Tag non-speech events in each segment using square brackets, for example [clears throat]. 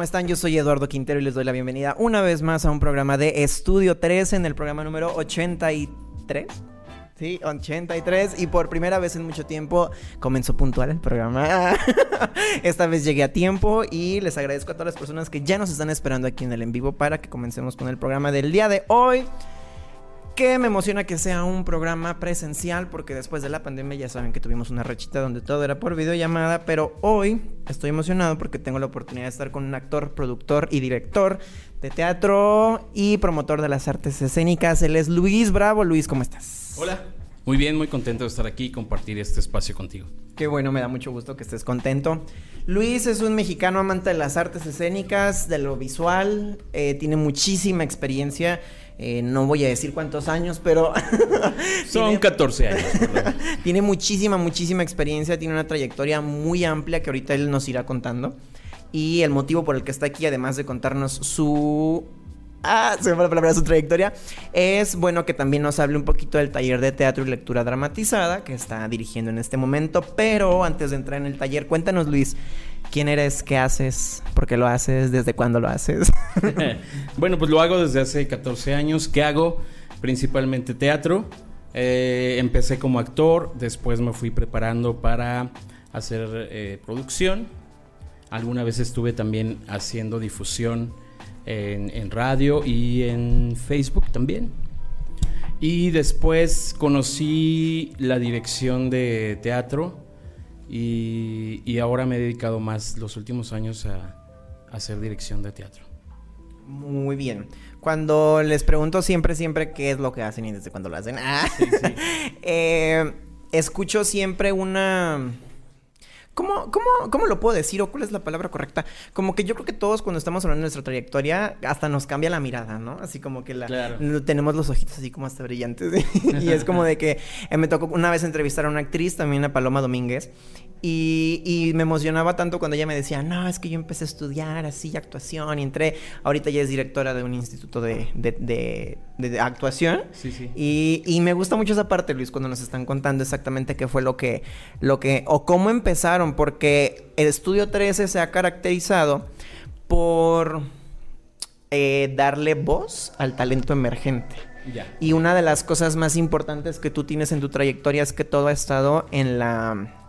¿Cómo están? Yo soy Eduardo Quintero y les doy la bienvenida una vez más a un programa de Estudio 3 en el programa número 83. Sí, 83 y por primera vez en mucho tiempo comenzó puntual el programa. [laughs] Esta vez llegué a tiempo y les agradezco a todas las personas que ya nos están esperando aquí en el en vivo para que comencemos con el programa del día de hoy. Que me emociona que sea un programa presencial porque después de la pandemia ya saben que tuvimos una rachita donde todo era por videollamada, pero hoy estoy emocionado porque tengo la oportunidad de estar con un actor, productor y director de teatro y promotor de las artes escénicas. Él es Luis Bravo. Luis, ¿cómo estás? Hola. Muy bien, muy contento de estar aquí y compartir este espacio contigo. Qué bueno, me da mucho gusto que estés contento. Luis es un mexicano amante de las artes escénicas, de lo visual, eh, tiene muchísima experiencia. Eh, no voy a decir cuántos años, pero... [laughs] Son tiene- 14 años. [laughs] tiene muchísima, muchísima experiencia, tiene una trayectoria muy amplia que ahorita él nos irá contando. Y el motivo por el que está aquí, además de contarnos su... Ah, se me fue la palabra, su trayectoria. Es bueno que también nos hable un poquito del taller de teatro y lectura dramatizada que está dirigiendo en este momento. Pero antes de entrar en el taller, cuéntanos, Luis, quién eres, qué haces, por qué lo haces, desde cuándo lo haces. [laughs] bueno, pues lo hago desde hace 14 años. ¿Qué hago? Principalmente teatro. Eh, empecé como actor, después me fui preparando para hacer eh, producción. Alguna vez estuve también haciendo difusión en, en radio y en Facebook también. Y después conocí la dirección de teatro y, y ahora me he dedicado más los últimos años a, a hacer dirección de teatro. Muy bien. Cuando les pregunto siempre, siempre qué es lo que hacen y desde cuándo lo hacen, [laughs] ah, eh, escucho siempre una... ¿Cómo, cómo, ¿Cómo lo puedo decir o cuál es la palabra correcta? Como que yo creo que todos cuando estamos hablando de nuestra trayectoria hasta nos cambia la mirada, ¿no? Así como que la, Claro. tenemos los ojitos así como hasta brillantes. [laughs] y es como de que eh, me tocó una vez entrevistar a una actriz, también a Paloma Domínguez, y, y me emocionaba tanto cuando ella me decía, no, es que yo empecé a estudiar así actuación y entré, ahorita ya es directora de un instituto de, de- de- de- de actuación. Sí, sí. Y, y me gusta mucho esa parte, Luis, cuando nos están contando exactamente qué fue lo que, lo que, o cómo empezaron, porque el estudio 13 se ha caracterizado por eh, darle voz al talento emergente. Ya. Y una de las cosas más importantes que tú tienes en tu trayectoria es que todo ha estado en la,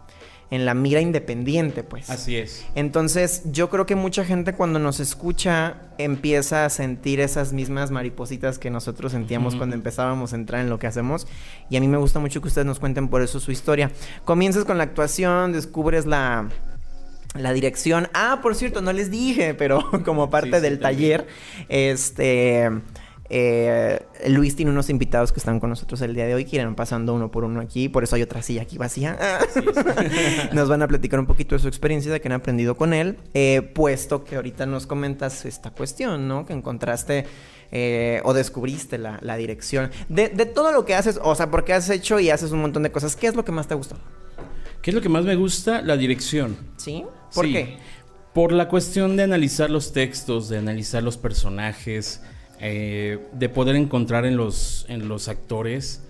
en la mira independiente, pues. Así es. Entonces, yo creo que mucha gente cuando nos escucha empieza a sentir esas mismas maripositas que nosotros sentíamos cuando empezábamos a entrar en lo que hacemos. Y a mí me gusta mucho que ustedes nos cuenten por eso su historia. Comienzas con la actuación, descubres la, la dirección. Ah, por cierto, no les dije, pero [laughs] como parte Sí, sí, del también. taller, este... eh, Luis tiene unos invitados que están con nosotros el día de hoy, que irán pasando uno por uno aquí, por eso hay otra silla aquí vacía. [laughs] nos van a platicar un poquito de su experiencia, de que han aprendido con él, eh, puesto que ahorita nos comentas esta cuestión, ¿no? Que encontraste eh, o descubriste la, la dirección. De, de todo lo que haces, o sea, porque has hecho y haces un montón de cosas, ¿qué es lo que más te gustó? ¿Qué es lo que más me gusta? La dirección. ¿Sí? ¿Por Sí. qué? Por la cuestión de analizar los textos, de analizar los personajes, eh, de poder encontrar en los, en los actores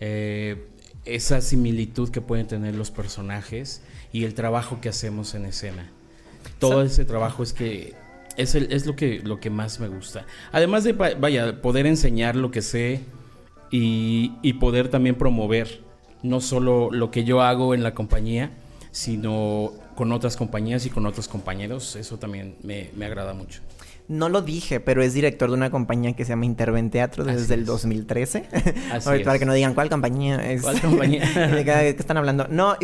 eh, esa similitud que pueden tener los personajes y el trabajo que hacemos en escena. Todo ese trabajo es que es, el- es lo, que, lo que más me gusta. Además de, va- vaya, poder enseñar lo que sé y, y poder también promover no solo lo que yo hago en la compañía, sino con otras compañías y con otros compañeros. Eso también me, me agrada mucho. No lo dije, pero es director de una compañía que se llama Interven Teatro desde Así el es. 2013. [laughs] Así Ahorita, para es. que no digan cuál compañía es. ¿Cuál compañía? [laughs] ¿De qué, están hablando? No,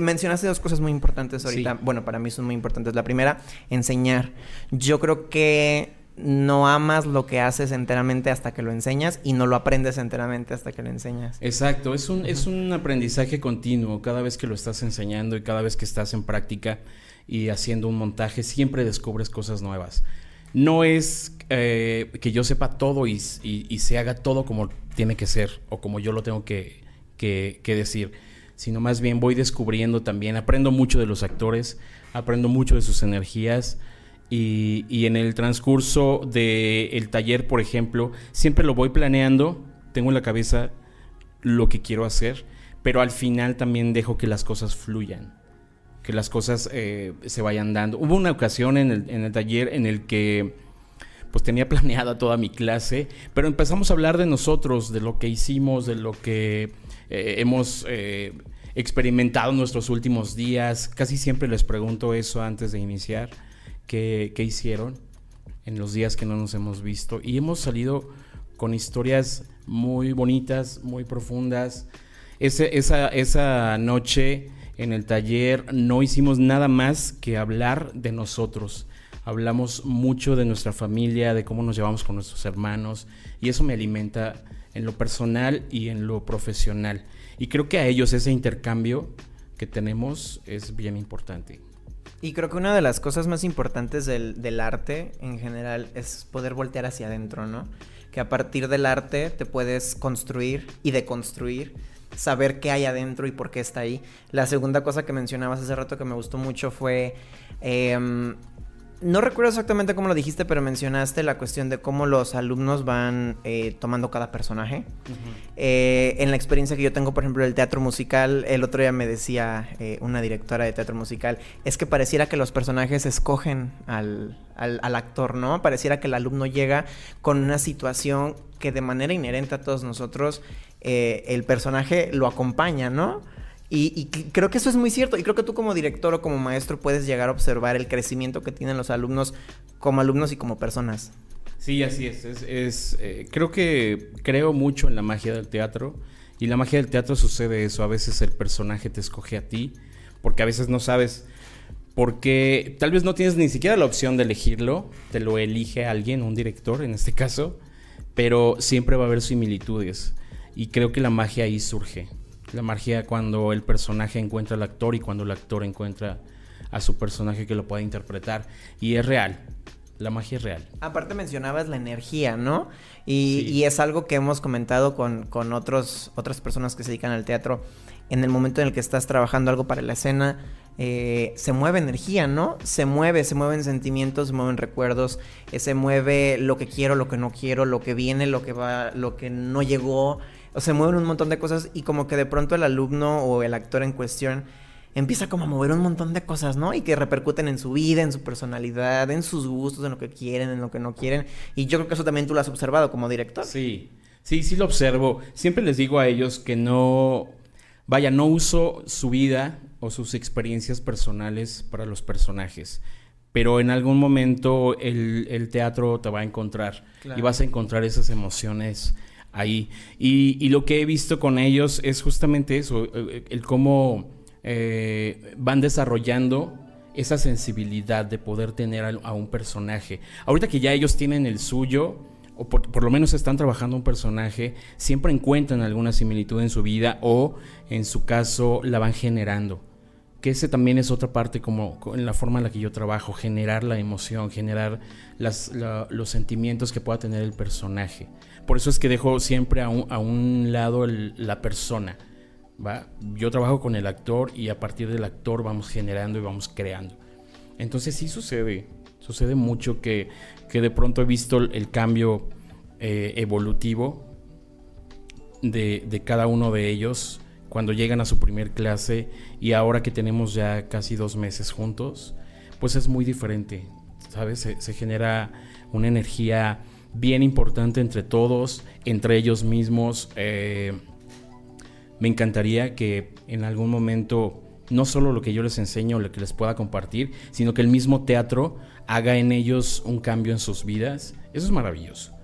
mencionaste dos cosas muy importantes ahorita. Sí. Bueno, para mí son muy importantes. La primera, enseñar. Yo creo que no amas lo que haces enteramente hasta que lo enseñas y no lo aprendes enteramente hasta que lo enseñas. Exacto, es un, es un aprendizaje continuo. Cada vez que lo estás enseñando y cada vez que estás en práctica y haciendo un montaje, siempre descubres cosas nuevas. No es eh, que yo sepa todo y, se haga todo como tiene que ser o como yo lo tengo que, decir, sino más bien voy descubriendo también, aprendo mucho de los actores, aprendo mucho de sus energías. Y, en el transcurso del taller, por ejemplo, siempre lo voy planeando, tengo en la cabeza lo que quiero hacer, pero al final también dejo que las cosas fluyan que las cosas eh, se vayan dando. Hubo una ocasión en el, en el taller en el que pues tenía [laughs] planeada toda mi clase, pero empezamos a hablar de nosotros, de lo que hicimos, de lo que eh, hemos eh, experimentado en nuestros últimos días. Casi siempre les pregunto eso antes de iniciar, qué, qué hicieron en los días que no nos hemos visto. Y hemos salido con historias muy bonitas, muy profundas. Ese, esa, esa noche en el taller no hicimos nada más que hablar de nosotros. Hablamos mucho de nuestra familia, de cómo nos llevamos con nuestros hermanos y eso me alimenta en lo personal y en lo profesional. Y creo que a ellos ese intercambio que tenemos es bien importante. Y creo que una de las cosas más importantes del, arte en general es poder voltear hacia adentro, ¿no? Que a partir del arte te puedes construir y deconstruir saber qué hay adentro y por qué está ahí. La segunda cosa que mencionabas hace rato que me gustó mucho fue... Em, no recuerdo exactamente cómo lo dijiste, pero mencionaste la cuestión de cómo los alumnos van eh, tomando cada personaje. Eh, en la experiencia que yo tengo, por ejemplo, del teatro musical, el otro día me decía eh, una directora de teatro musical, es que pareciera que los personajes escogen al, al, actor, ¿no? Pareciera que el alumno llega con una situación que de manera inherente a todos nosotros el personaje lo acompaña, ¿no? Y, creo que eso es muy cierto. Y creo que tú como director o como maestro puedes llegar a observar el crecimiento que tienen los alumnos como alumnos y como personas. Sí, así es. es, eh, creo que creo mucho en la magia del teatro. Y la magia del teatro sucede eso. A veces el personaje te escoge a ti. Porque a veces no sabes. Porque tal vez no tienes ni siquiera la opción de elegirlo. Te lo elige alguien, un director en este caso. Pero siempre va a haber similitudes. Y creo que la magia ahí surge. La magia cuando el personaje encuentra al actor y cuando el actor encuentra a su personaje que lo pueda interpretar. Y es real. La magia es real. Aparte mencionabas la energía, ¿no? Y, es algo que hemos comentado con, con otros, otras personas que se dedican al teatro. En el momento en el que estás trabajando algo para la escena, eh, se mueve energía, ¿no? Se mueve, se mueven sentimientos, se mueven recuerdos, eh, se mueve lo que quiero, lo que no quiero, lo que viene, lo que va, lo que no llegó, o se mueven un montón de cosas y como que de pronto el alumno o el actor en cuestión empieza como a mover un montón de cosas, ¿no? Y que repercuten en su vida, en su personalidad, en sus gustos, en lo que quieren, en lo que no quieren. Y yo creo que eso también tú lo has observado como director. Sí, sí, sí lo observo. Siempre les digo a ellos que no, vaya, no uso su vida o sus experiencias personales para los personajes. Pero en algún momento el, teatro te va a encontrar y vas a encontrar esas emociones ahí. Y, lo que he visto con ellos es justamente eso, el, cómo eh, van desarrollando esa sensibilidad de poder tener a, un personaje. Ahorita que ya ellos tienen el suyo, o por, lo menos están trabajando un personaje, siempre encuentran alguna similitud en su vida o en su caso la van generando. Que ese también es otra parte como en la forma en la que yo trabajo, generar la emoción, generar los sentimientos que pueda tener el personaje. Por eso es que dejo siempre a un, lado la persona. ¿va? Yo trabajo con el actor y a partir del actor vamos generando y vamos creando. Entonces sí sucede, sucede mucho que, de pronto he visto el cambio eh, evolutivo de, de, cada uno de ellos cuando llegan a su primer clase y ahora que tenemos ya casi dos meses juntos, pues es muy diferente, ¿sabes? Se, se genera una energía bien importante entre todos, entre ellos mismos. Eh, me encantaría que en algún momento no solo lo que yo les enseño, lo que les pueda compartir, sino que el mismo teatro haga en ellos un cambio en sus vidas. Eso es maravilloso.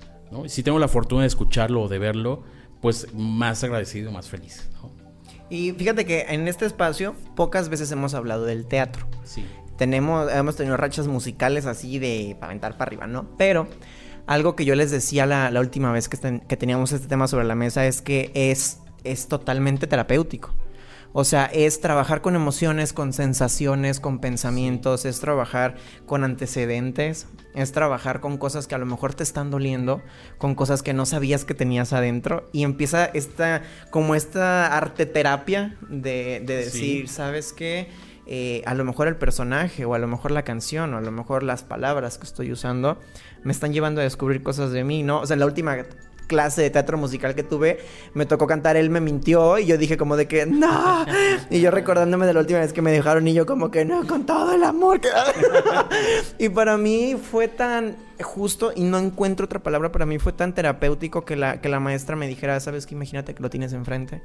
Si tengo la fortuna de escucharlo o de verlo, pues más agradecido, más feliz. Y fíjate que en este espacio pocas veces hemos hablado del teatro. Sí. Tenemos, hemos tenido rachas musicales así de para aventar para arriba, ¿no? Pero algo que yo les decía la, última vez que, teníamos este tema sobre la mesa es que es, es totalmente terapéutico. O sea, es trabajar con emociones, con sensaciones, con pensamientos, es trabajar con antecedentes, es trabajar con cosas que a lo mejor te están doliendo, con cosas que no sabías que tenías adentro y empieza esta como esta arte terapia de, de decir, ¿sabes qué? Eh, a lo mejor el personaje o a lo mejor la canción o a lo mejor las palabras que estoy usando me están llevando a descubrir cosas de mí, ¿no? O sea, la última clase de teatro musical que tuve, me tocó cantar Él me mintió y yo dije como de que no. Y yo recordándome de la última vez que me dejaron y yo como que no, con todo el amor. [laughs] y para mí fue tan justo y no encuentro otra palabra, para mí fue tan terapéutico que la, que la maestra me dijera, sabes que imagínate que lo tienes enfrente.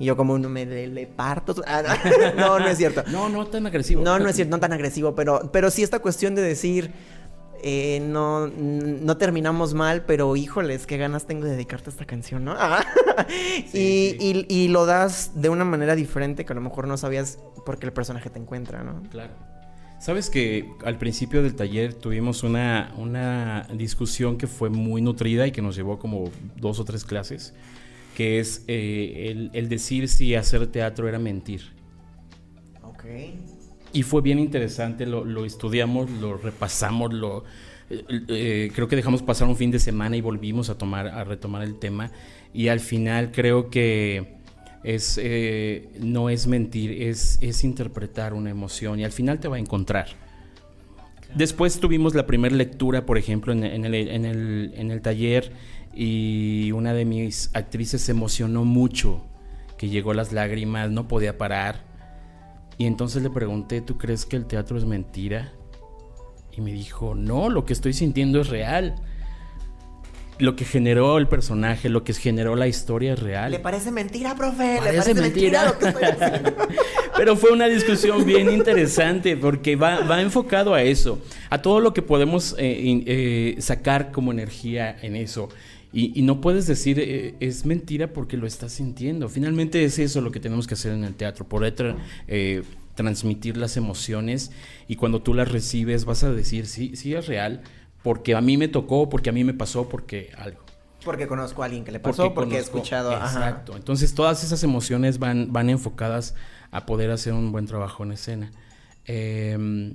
Y yo como no me le, parto. [laughs] Ah, no, no es cierto. no, no tan agresivo. No, no es cierto, no tan agresivo, pero, pero sí esta cuestión de decir, eh, no, no terminamos mal, pero híjoles, qué ganas tengo de dedicarte a esta canción, ¿no? [laughs] y, Y, lo das de una manera diferente que a lo mejor no sabías porque el personaje te encuentra, ¿no? Claro. Sabes que al principio del taller tuvimos una, una discusión que fue muy nutrida y que nos llevó como dos o tres clases, que es eh, el, decir si hacer teatro era mentir. Ok. Y fue bien interesante, lo, estudiamos, lo repasamos, lo, eh, eh, creo que dejamos pasar un fin de semana y volvimos a, tomar, a retomar el tema. Y al final creo que es, eh, no es mentir, es, es interpretar una emoción y al final te va a encontrar. Después tuvimos la primera lectura, por ejemplo, en, el, en, el, en el taller y una de mis actrices se emocionó mucho, que llegó las lágrimas, no podía parar y entonces le pregunté, ¿tú crees que el teatro es mentira? Y me dijo, no, lo que estoy sintiendo es real. Lo que generó el personaje, lo que generó la historia es real. ¿Le parece mentira, profe? ¿Le parece mentira, lo que estoy haciendo? [laughs] Pero fue una discusión bien interesante porque va, va enfocado a eso, a todo lo que podemos eh, eh, sacar como energía en eso. Y, no puedes decir eh, es mentira porque lo estás sintiendo. Finalmente es eso lo que tenemos que hacer en el teatro, poder eh, transmitir las emociones y cuando tú las recibes vas a decir sí, sí es real, porque a mí me tocó, porque a mí me pasó, porque algo. Porque conozco a alguien que le pasó, porque, he escuchado. Exacto. Entonces todas esas emociones van, van enfocadas a poder hacer un buen trabajo en escena. Eh,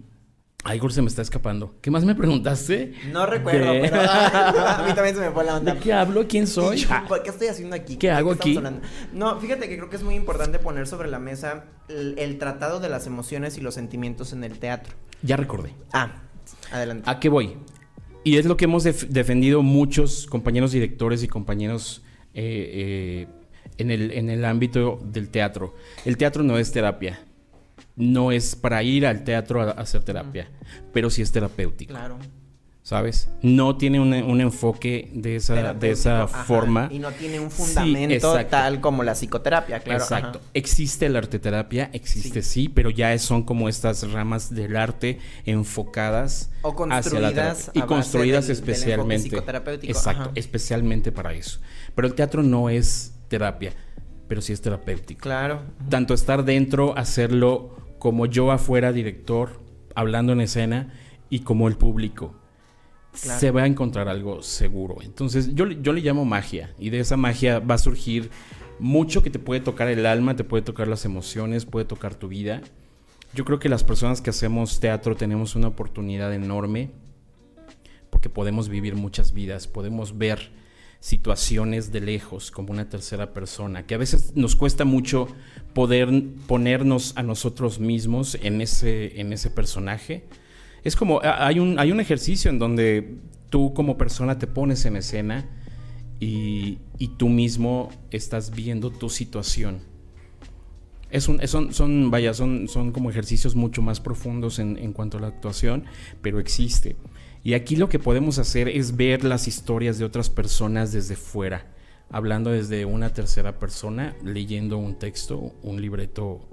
Ay, se me está escapando. ¿Qué más me preguntaste? No recuerdo, pero a mí también se me fue la onda. ¿De qué hablo? ¿Quién soy? Ah. ¿Qué estoy haciendo aquí? ¿Qué hago aquí? No, fíjate que creo que es muy importante poner sobre la mesa el, tratado de las emociones y los sentimientos en el teatro. Ya recordé. Ah, adelante. ¿A qué voy? Y es lo que hemos defendido muchos compañeros directores y compañeros eh, eh, en, el, en el ámbito del teatro. El teatro no es terapia no es para ir al teatro a, hacer terapia, pero sí es terapéutico. Claro. ¿Sabes? No tiene un, enfoque de esa, de esa forma. Y no tiene un fundamento tal como la psicoterapia, claro. Exacto. Existe la arteterapia, existe sí. pero ya son como estas ramas del arte enfocadas o construidas hacia la y construidas especialmente. Exacto, especialmente para eso. Pero el teatro no es terapia, pero sí es terapéutico. Claro. Tanto estar dentro, hacerlo como yo afuera, director, hablando en escena, y como el público. Se va a encontrar algo seguro. Entonces, yo, yo le llamo magia. Y de esa magia va a surgir mucho que te puede tocar el alma, te puede tocar las emociones, puede tocar tu vida. Yo creo que las personas que hacemos teatro tenemos una oportunidad enorme porque podemos vivir muchas vidas, podemos ver situaciones de lejos como una tercera persona, que a veces nos cuesta mucho poder ponernos a nosotros mismos en ese, en ese personaje. Es como, hay un, hay un ejercicio en donde tú como persona te pones en escena y, tú mismo estás viendo tu situación. Es un, son, son, vaya, son, son como ejercicios mucho más profundos en, en cuanto a la actuación, pero existe. Y aquí lo que podemos hacer es ver las historias de otras personas desde fuera, hablando desde una tercera persona, leyendo un texto, un libreto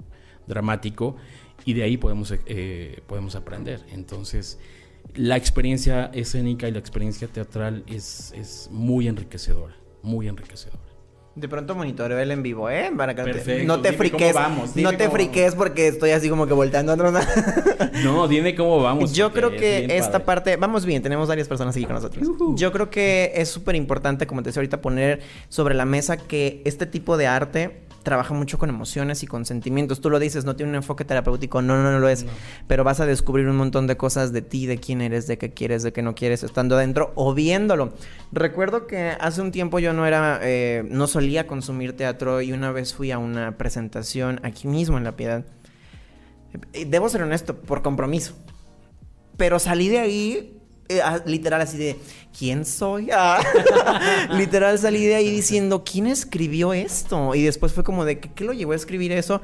dramático, y de ahí podemos, eh, podemos aprender. Entonces, la experiencia escénica y la experiencia teatral es, es muy enriquecedora, muy enriquecedora. De pronto monitoreo el en vivo, ¿eh? Para que no te friques. no te friques porque estoy así como que volteando a [laughs] No, dime cómo vamos. Yo creo que esta parte, vamos bien, tenemos varias personas aquí con nosotros. Yo creo que es súper importante, como te decía ahorita, poner sobre la mesa que este tipo de arte trabaja mucho con emociones y con sentimientos. Tú lo dices, no tiene un enfoque terapéutico, no, no, no lo es. Pero vas a descubrir un montón de cosas de ti, de quién eres, de qué quieres, de qué no quieres, estando adentro o viéndolo. Recuerdo que hace un tiempo yo no era, eh, no solía consumir teatro y una vez fui a una presentación aquí mismo en La Piedad. Debo ser honesto, por compromiso. Pero salí de ahí eh, ah, literal así de, ¿quién soy? Ah. [laughs] literal salí de ahí diciendo, ¿quién escribió esto? Y después fue como de, ¿qué, lo llevó a escribir eso?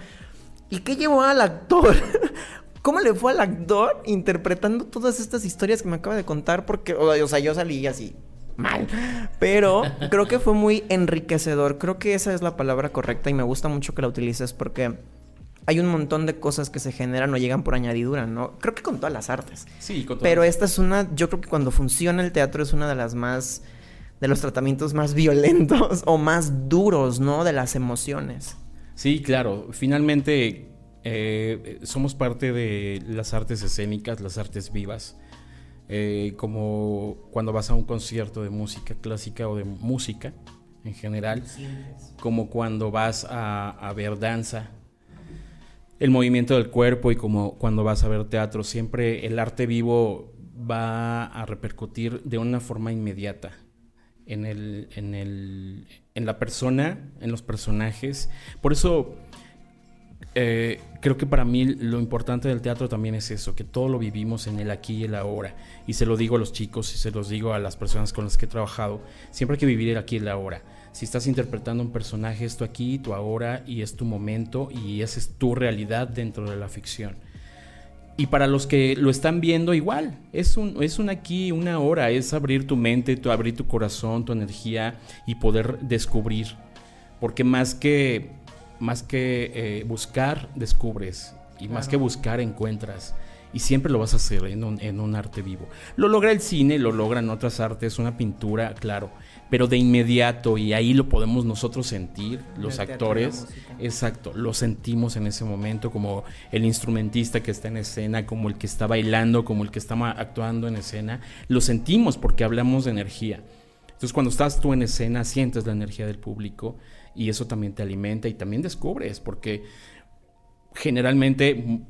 ¿Y qué llevó al actor? [laughs] ¿Cómo le fue al actor interpretando todas estas historias que me acaba de contar? Porque, o sea, yo salí así mal. Pero creo que fue muy enriquecedor. Creo que esa es la palabra correcta y me gusta mucho que la utilices porque hay un montón de cosas que se generan o llegan por añadidura, ¿no? Creo que con todas las artes. Sí, con todas. Pero esta es una, yo creo que cuando funciona el teatro es una de las más, de los tratamientos más [laughs] violentos o más duros, ¿no? De las emociones. Sí, claro. Finalmente eh, somos parte de las artes escénicas, las artes vivas. Eh, como cuando vas a un concierto de música clásica o de música en general, como cuando vas a, a ver danza el movimiento del cuerpo y como cuando vas a ver teatro, siempre el arte vivo va a repercutir de una forma inmediata en, el, en, el, en la persona, en los personajes. Por eso eh, creo que para mí lo importante del teatro también es eso, que todo lo vivimos en el aquí y el ahora. Y se lo digo a los chicos y se los digo a las personas con las que he trabajado, siempre hay que vivir el aquí y el ahora si estás interpretando un personaje, es tu aquí, tu ahora y es tu momento y esa es tu realidad dentro de la ficción. Y para los que lo están viendo igual, es un, es un aquí, una hora, es abrir tu mente, tu, abrir tu corazón, tu energía y poder descubrir. Porque más que, más que eh, buscar, descubres. Y más que buscar, encuentras. Y siempre lo vas a hacer en un, en un arte vivo. Lo logra el cine, lo logran otras artes, una pintura, claro pero de inmediato y ahí lo podemos nosotros sentir, los actores, exacto, lo sentimos en ese momento como el instrumentista que está en escena, como el que está bailando, como el que está actuando en escena, lo sentimos porque hablamos de energía. Entonces cuando estás tú en escena sientes la energía del público y eso también te alimenta y también descubres porque generalmente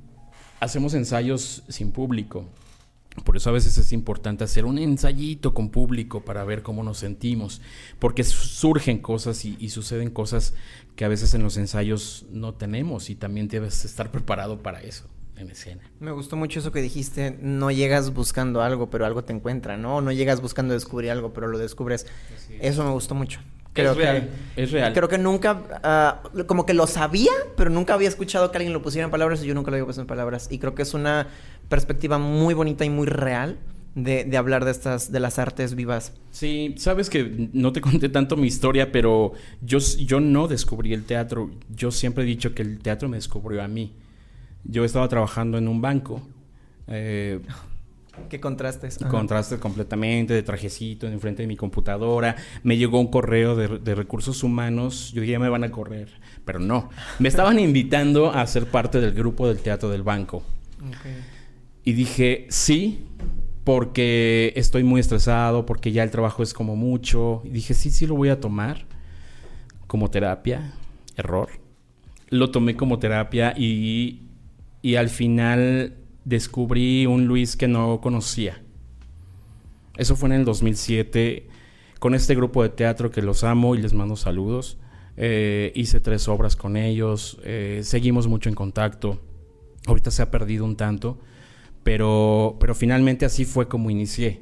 hacemos ensayos sin público por eso a veces es importante hacer un ensayito con público para ver cómo nos sentimos, porque surgen cosas y, suceden cosas que a veces en los ensayos no tenemos y también debes estar preparado para eso en escena. Me gustó mucho eso que dijiste, no llegas buscando algo, pero algo te encuentra, ¿no? No llegas buscando descubrir algo, pero lo descubres. Eso me gustó mucho. Creo es real, que, es real. Creo que nunca, ah, como que lo sabía, pero nunca había escuchado que alguien lo pusiera en palabras y yo nunca lo había puesto en palabras. Y creo que es una perspectiva muy bonita y muy real de, hablar de estas, de las artes vivas. Sí, sabes que no te [laughs] conté tanto mi historia, pero yo, yo no descubrí el teatro. Yo siempre he dicho que el teatro me descubrió a mí. Yo estaba trabajando en un banco. Eh, [laughs] ¿Qué contrastes? Contrastes completamente, de trajecito, enfrente de mi computadora. Me llegó un correo de, recursos humanos. Yo dije, ya me van a correr. Pero no. Me estaban invitando a ser parte del grupo del teatro del banco. Y dije, sí, porque estoy muy estresado, porque ya el trabajo es como mucho. Y dije, sí, sí lo voy a tomar como terapia. Error. Lo tomé como terapia y, y al final descubrí un Luis que no conocía. Eso fue en el 2007 con este grupo de teatro que los amo y les mando saludos. Eh, hice tres obras con ellos, eh, seguimos mucho en contacto. Ahorita se ha perdido un tanto, pero, pero finalmente así fue como inicié.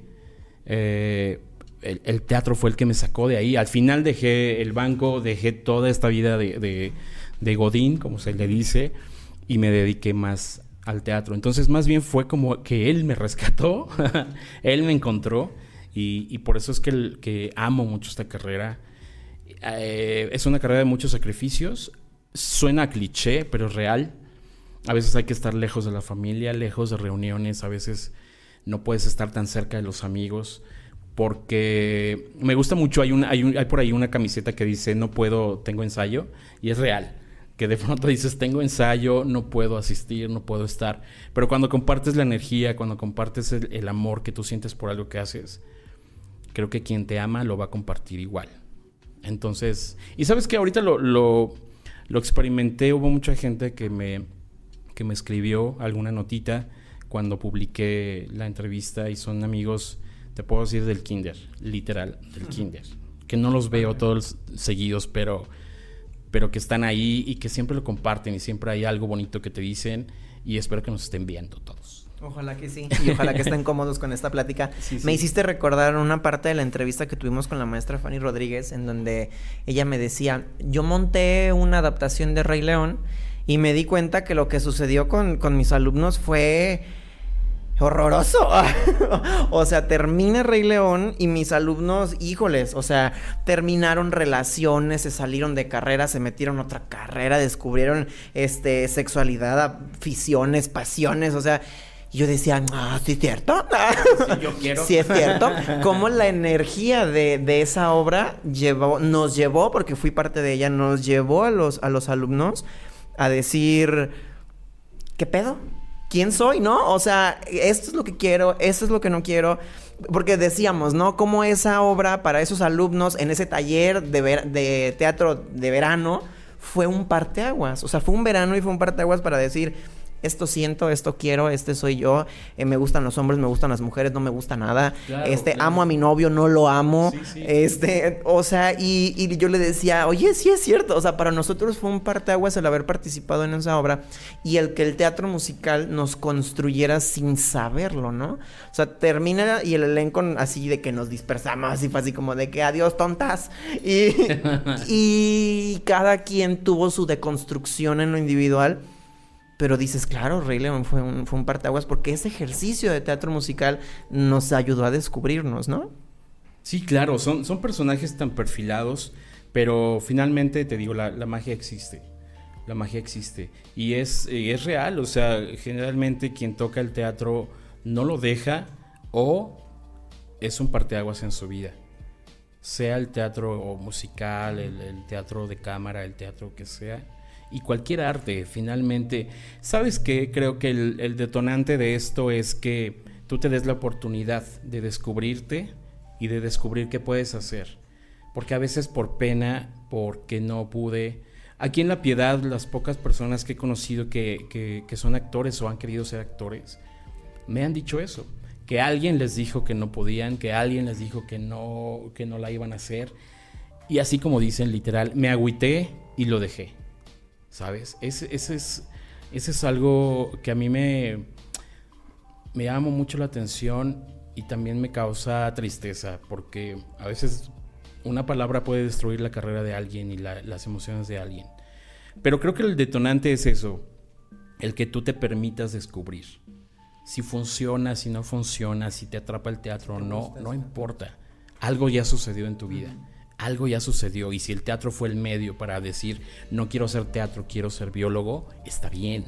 Eh, el, teatro fue el que me sacó de ahí. Al final dejé el banco, dejé toda esta vida de, de Godín, como se le dice, y me dediqué más al teatro. Entonces más bien fue como que él me [laughs] rescató, [laughs] él me encontró y, por eso es que, que, amo mucho esta carrera. Eh, es una carrera de muchos sacrificios, suena cliché, pero es real. A veces hay que estar lejos de la familia, lejos de reuniones, a veces no puedes estar tan cerca de los amigos. Porque me gusta mucho, hay, hay, hay por ahí una camiseta que dice no puedo, tengo ensayo, y es real que de pronto dices, tengo ensayo, no puedo asistir, no puedo estar. Pero cuando compartes la energía, cuando compartes el, amor que tú sientes por algo que haces, creo que quien te ama lo va a compartir igual. Entonces, y sabes que ahorita lo, lo experimenté, hubo mucha gente que me, que me escribió alguna notita cuando publiqué la entrevista y son amigos, te puedo decir, del kinder, literal, del kinder. Que no los veo todos seguidos, pero, pero que están ahí y que siempre lo comparten y siempre hay algo bonito que te dicen y espero que nos estén viendo todos. Ojalá que sí, y ojalá que estén cómodos con esta plática. [laughs] Me hiciste recordar una parte de la entrevista que tuvimos con la maestra Fanny Rodríguez, en donde ella me decía, yo monté una adaptación de Rey León y me di cuenta que lo que sucedió con, con mis alumnos fue horroroso. [laughs] o sea, termina Rey León y mis alumnos, híjoles, o sea, terminaron relaciones, se salieron de carrera, se metieron a otra carrera, descubrieron este sexualidad, aficiones, pasiones, o sea, yo decía, ah, sí es cierto. Sí, yo quiero. [laughs] sí es cierto. Cómo la energía de, de, esa obra llevó, nos llevó, porque fui parte de ella, nos llevó a los, a los alumnos a decir, ¿qué pedo? ¿Quién soy, no? O sea, esto es lo que quiero, esto es lo que no quiero. Porque decíamos, ¿no? Cómo esa obra para esos alumnos en ese taller de teatro de verano fue un parteaguas. O sea, fue un verano y fue un parteaguas para decir, esto siento, esto quiero, este soy yo, eh, me gustan los hombres, me gustan las mujeres, no me gusta nada, este, amo a mi novio, no lo amo, este, o sea, y, y, yo le decía, oye, sí es cierto, o sea, para nosotros fue un parteaguas el haber participado en esa obra y el que el teatro musical nos construyera sin saberlo, ¿no? O sea, termina y el elenco así de que nos dispersamos, así fue así como de que adiós tontas, y, [laughs] y cada quien tuvo su deconstrucción en lo individual pero dices, claro, Rey León fue un, fue un parteaguas porque ese ejercicio de teatro musical nos ayudó a descubrirnos, ¿no? Sí, claro, son, son personajes tan perfilados, pero finalmente te digo, la, magia existe. La magia existe. Y es, es real, o sea, generalmente quien toca el teatro no lo deja o es un parteaguas en su vida. Sea el teatro musical, el teatro de cámara, el teatro que sea y cualquier arte, finalmente. ¿Sabes qué? Creo que el, detonante de esto es que tú te des la oportunidad de descubrirte y de descubrir qué puedes hacer. Porque a veces por pena, porque no pude. Aquí en La Piedad, las pocas personas que he conocido que, que son actores o han querido ser actores, me han dicho eso. Que alguien les dijo que no podían, que alguien les dijo que no, que no la iban a hacer. Y así como dicen literal, me agüité y lo dejé. ¿Sabes? Ese, es, ese es algo que a mí me, me llama mucho la atención y también me causa tristeza, porque a veces una palabra puede destruir la carrera de alguien y las emociones de alguien. Pero creo que el detonante es eso, el que tú te permitas descubrir. Si funciona, si no funciona, si te atrapa el teatro o no, no importa. Algo ya sucedió en tu vida algo ya sucedió y si el teatro fue el medio para decir no quiero ser teatro, quiero ser biólogo, está bien,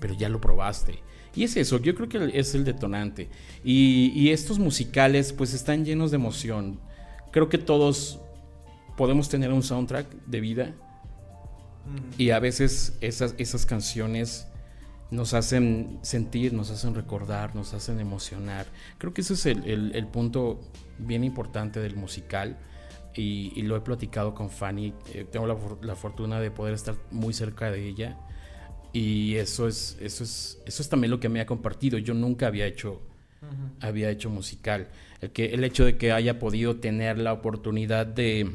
pero ya lo probaste. Y es eso, yo creo que es el detonante. Y, estos musicales pues están llenos de emoción. Creo que todos podemos tener un soundtrack de vida y a veces esas, esas canciones nos hacen sentir, nos hacen recordar, nos hacen emocionar. Creo que ese es el, el punto bien importante del musical y, lo he platicado con Fanny. Eh, tengo la, fortuna de poder estar muy cerca de ella y eso es, eso es, eso es también lo que me ha compartido. Yo nunca había hecho, había hecho musical. El, que, el hecho de que haya podido tener la oportunidad de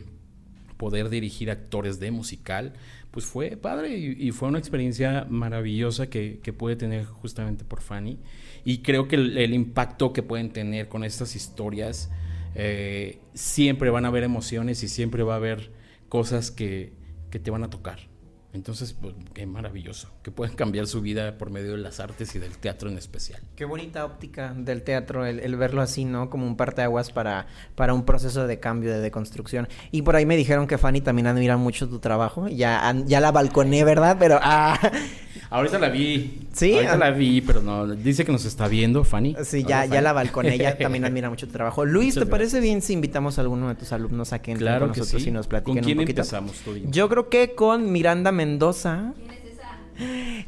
poder dirigir actores de musical, pues fue padre y, fue una experiencia maravillosa que, que, pude tener justamente por Fanny. Y creo que el impacto que pueden tener con estas historias eh, siempre van a haber emociones y siempre va a haber cosas que, que te van a tocar. Entonces, pues, qué maravilloso, que pueden cambiar su vida por medio de las artes y del teatro en especial. Qué bonita óptica del teatro, el, verlo así, ¿no? Como un parteaguas para, para un proceso de cambio, de deconstrucción. Y por ahí me dijeron que Fanny también admira mucho tu trabajo. Ya, ya la balconé, ¿verdad? Pero, ah, Ahorita la vi. Sí. Ahorita la vi, pero no. Dice que nos está viendo, Fanny. Sí, ya, ya la balconé. Ella también [laughs] admira mucho tu trabajo. Luis, ¿te parece bien si invitamos a alguno de tus alumnos a que entren con nosotros y nos platiquen ¿Con quién un poquito? empezamos Yo creo que con Miranda Mendoza.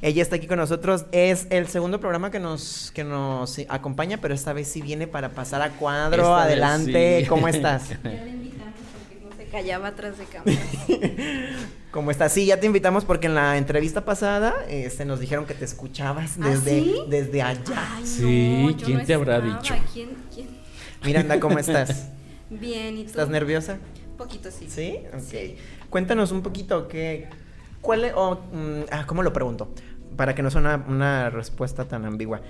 Ella está aquí con nosotros. Es el segundo programa que nos, que nos acompaña, pero esta vez sí viene para pasar a cuadro. Adelante. ¿Cómo estás? Callaba atrás de cámara. [laughs] ¿Cómo estás? Sí, ya te invitamos porque en la entrevista pasada este, nos dijeron que te escuchabas ¿Ah, desde, sí? desde allá. Ay, Sí, no, ¿quién no te habrá dicho? ¿Quién, quién? Miranda, ¿cómo estás? [laughs] Bien, ¿y tú? ¿Estás nerviosa? Un poquito, sí. ¿Sí? Ok. Sí. Cuéntanos un poquito qué... ¿Cuál es... o, mm, ah, ¿cómo lo pregunto? Para que no sea una, una respuesta tan ambigua.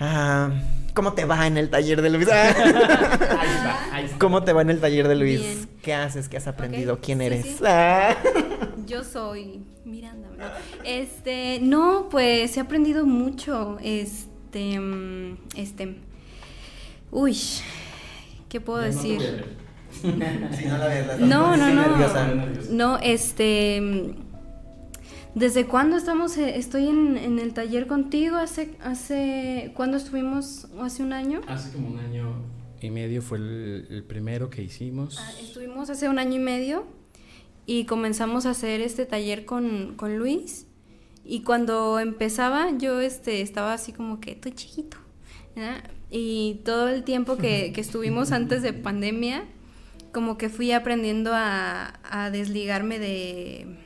Ah, ¿Cómo te va en el taller de Luis? [laughs] ahí está. ¿Cómo te va en el taller de Luis? Bien. ¿Qué haces? ¿Qué has aprendido? ¿Quién sí, eres? sí. Ah. Yo soy Miranda, ¿no? Este, no, pues he aprendido mucho. Este, mm, este. Uy, ¿qué puedo decir? [laughs] Si no la ves, la No, no, no. No, este. ¿Desde cuándo estamos? eh, Estoy en, en el taller contigo. Hace, hace. ¿Cuándo estuvimos? ¿Hace un año? Hace como un año y medio fue el, el primero que hicimos. Ah, estuvimos hace un año y medio y comenzamos a hacer este taller con, con Luis. Y cuando empezaba, yo este, estaba así como que estoy chiquito. ¿verdad? Y todo el tiempo que, [laughs] que estuvimos antes de pandemia, como que fui aprendiendo a, a desligarme de,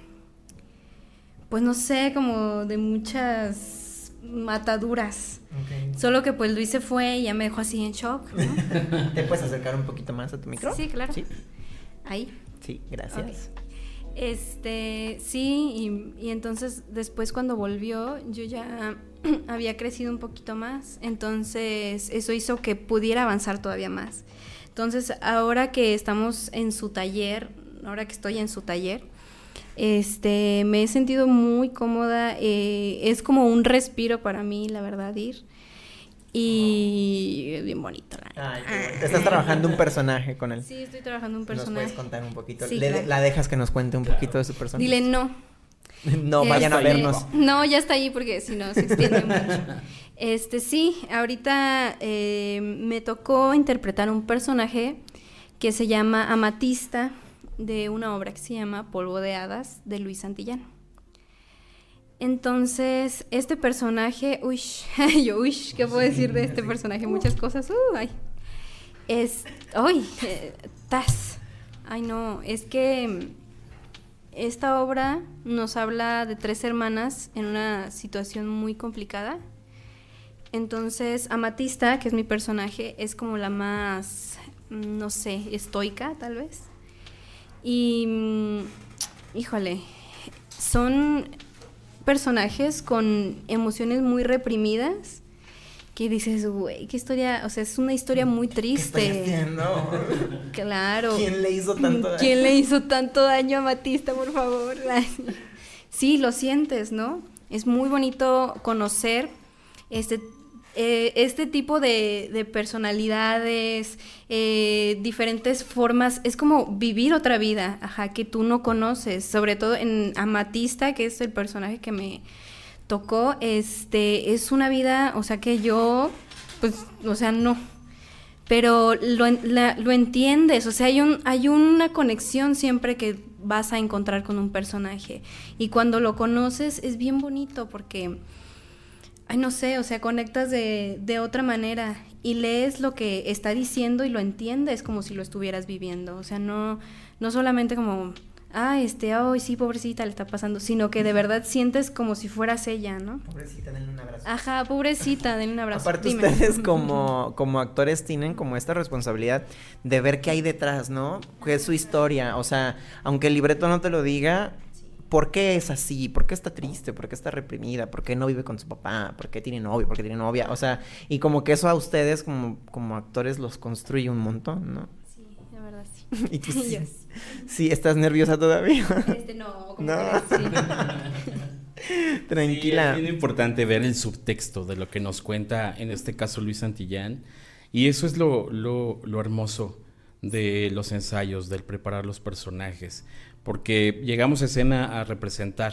pues no sé, como de muchas mataduras. Solo que pues Luis se fue y ya me dejó así en shock. ¿no? [laughs] ¿Te puedes acercar un poquito más a tu micro? Sí, claro. Sí, Ahí. sí, gracias. Este, sí, y, y entonces después cuando volvió yo ya [clears throat] había crecido un poquito más, entonces eso hizo que pudiera avanzar todavía más. Entonces ahora que estamos en su taller, ahora que estoy en su taller, este, me he sentido muy cómoda, eh, es como un respiro para mí, la verdad, ir. Y es bien bonito. la Ay, bueno. Estás trabajando un personaje con él. Sí, estoy trabajando un ¿Nos personaje. puedes contar un poquito? Sí, Le- claro. La dejas que nos cuente un poquito de su personaje. Dile no. [laughs] no, vayan a Este, vernos. No, ya está ahí porque si no se extiende mucho. Este, sí, ahorita eh, me tocó interpretar un personaje que se llama Amatista de una obra que se llama Polvo de Hadas de Luis Santillán. Entonces, este personaje, uy, [laughs] yo, uy, ¿qué puedo decir de este personaje? Muchas cosas, uh, ay. Es, uy, eh, tas. Ay, no, es que esta obra nos habla de tres hermanas en una situación muy complicada. Entonces, Amatista, que es mi personaje, es como la más, mm, no sé, estoica tal vez. Y, mm, híjole, son personajes con emociones muy reprimidas que dices, güey, qué historia, o sea, es una historia muy ¿Qué triste. haciendo? [laughs] Claro. ¿Quién le hizo tanto daño? ¿Quién le hizo tanto daño a Matista, por favor? [laughs] Sí, lo sientes, ¿no? Es muy bonito conocer este, eh, este tipo de, de personalidades, eh, diferentes formas. Es como vivir otra vida, ajá, que tú no conoces. Sobre todo en Amatista, que es el personaje que me tocó, este, es una vida, o sea, que yo, pues, o sea, no pero lo, lo entiendes, o sea, hay, un, hay una conexión siempre que vas a encontrar con un personaje. Y cuando lo conoces es bien bonito porque, ay, no sé, o sea, conectas de, de otra manera y lees lo que está diciendo y lo entiendes como si lo estuvieras viviendo. O sea, no, no solamente como, ah, este, ay, sí, pobrecita, le está pasando, sino que de verdad sientes como si fueras ella, ¿no? Pobrecita, denle un abrazo. Ajá, pobrecita, denle un abrazo. Aparte Dime. ustedes [laughs] como, como actores tienen como esta responsabilidad de ver qué hay detrás, ¿no? ¿Qué es su historia? O sea, aunque el libreto no te lo diga, ¿por qué es así? ¿Por qué está triste? ¿Por qué está reprimida? ¿Por qué no vive con su papá? ¿Por qué tiene novio? ¿Por qué tiene novia? O sea, y como que eso a ustedes como, como actores los construye un montón, ¿no? Sí, la verdad sí. [laughs] Y tú [laughs] sí, Yo sí, estás nerviosa todavía. Este no, como No. que sí. [laughs] Tranquila. Sí, es bien importante ver el subtexto de lo que nos cuenta, en este caso Luis Santillán. Y eso es lo, lo, lo hermoso de los ensayos, del preparar los personajes. Porque llegamos a escena a representar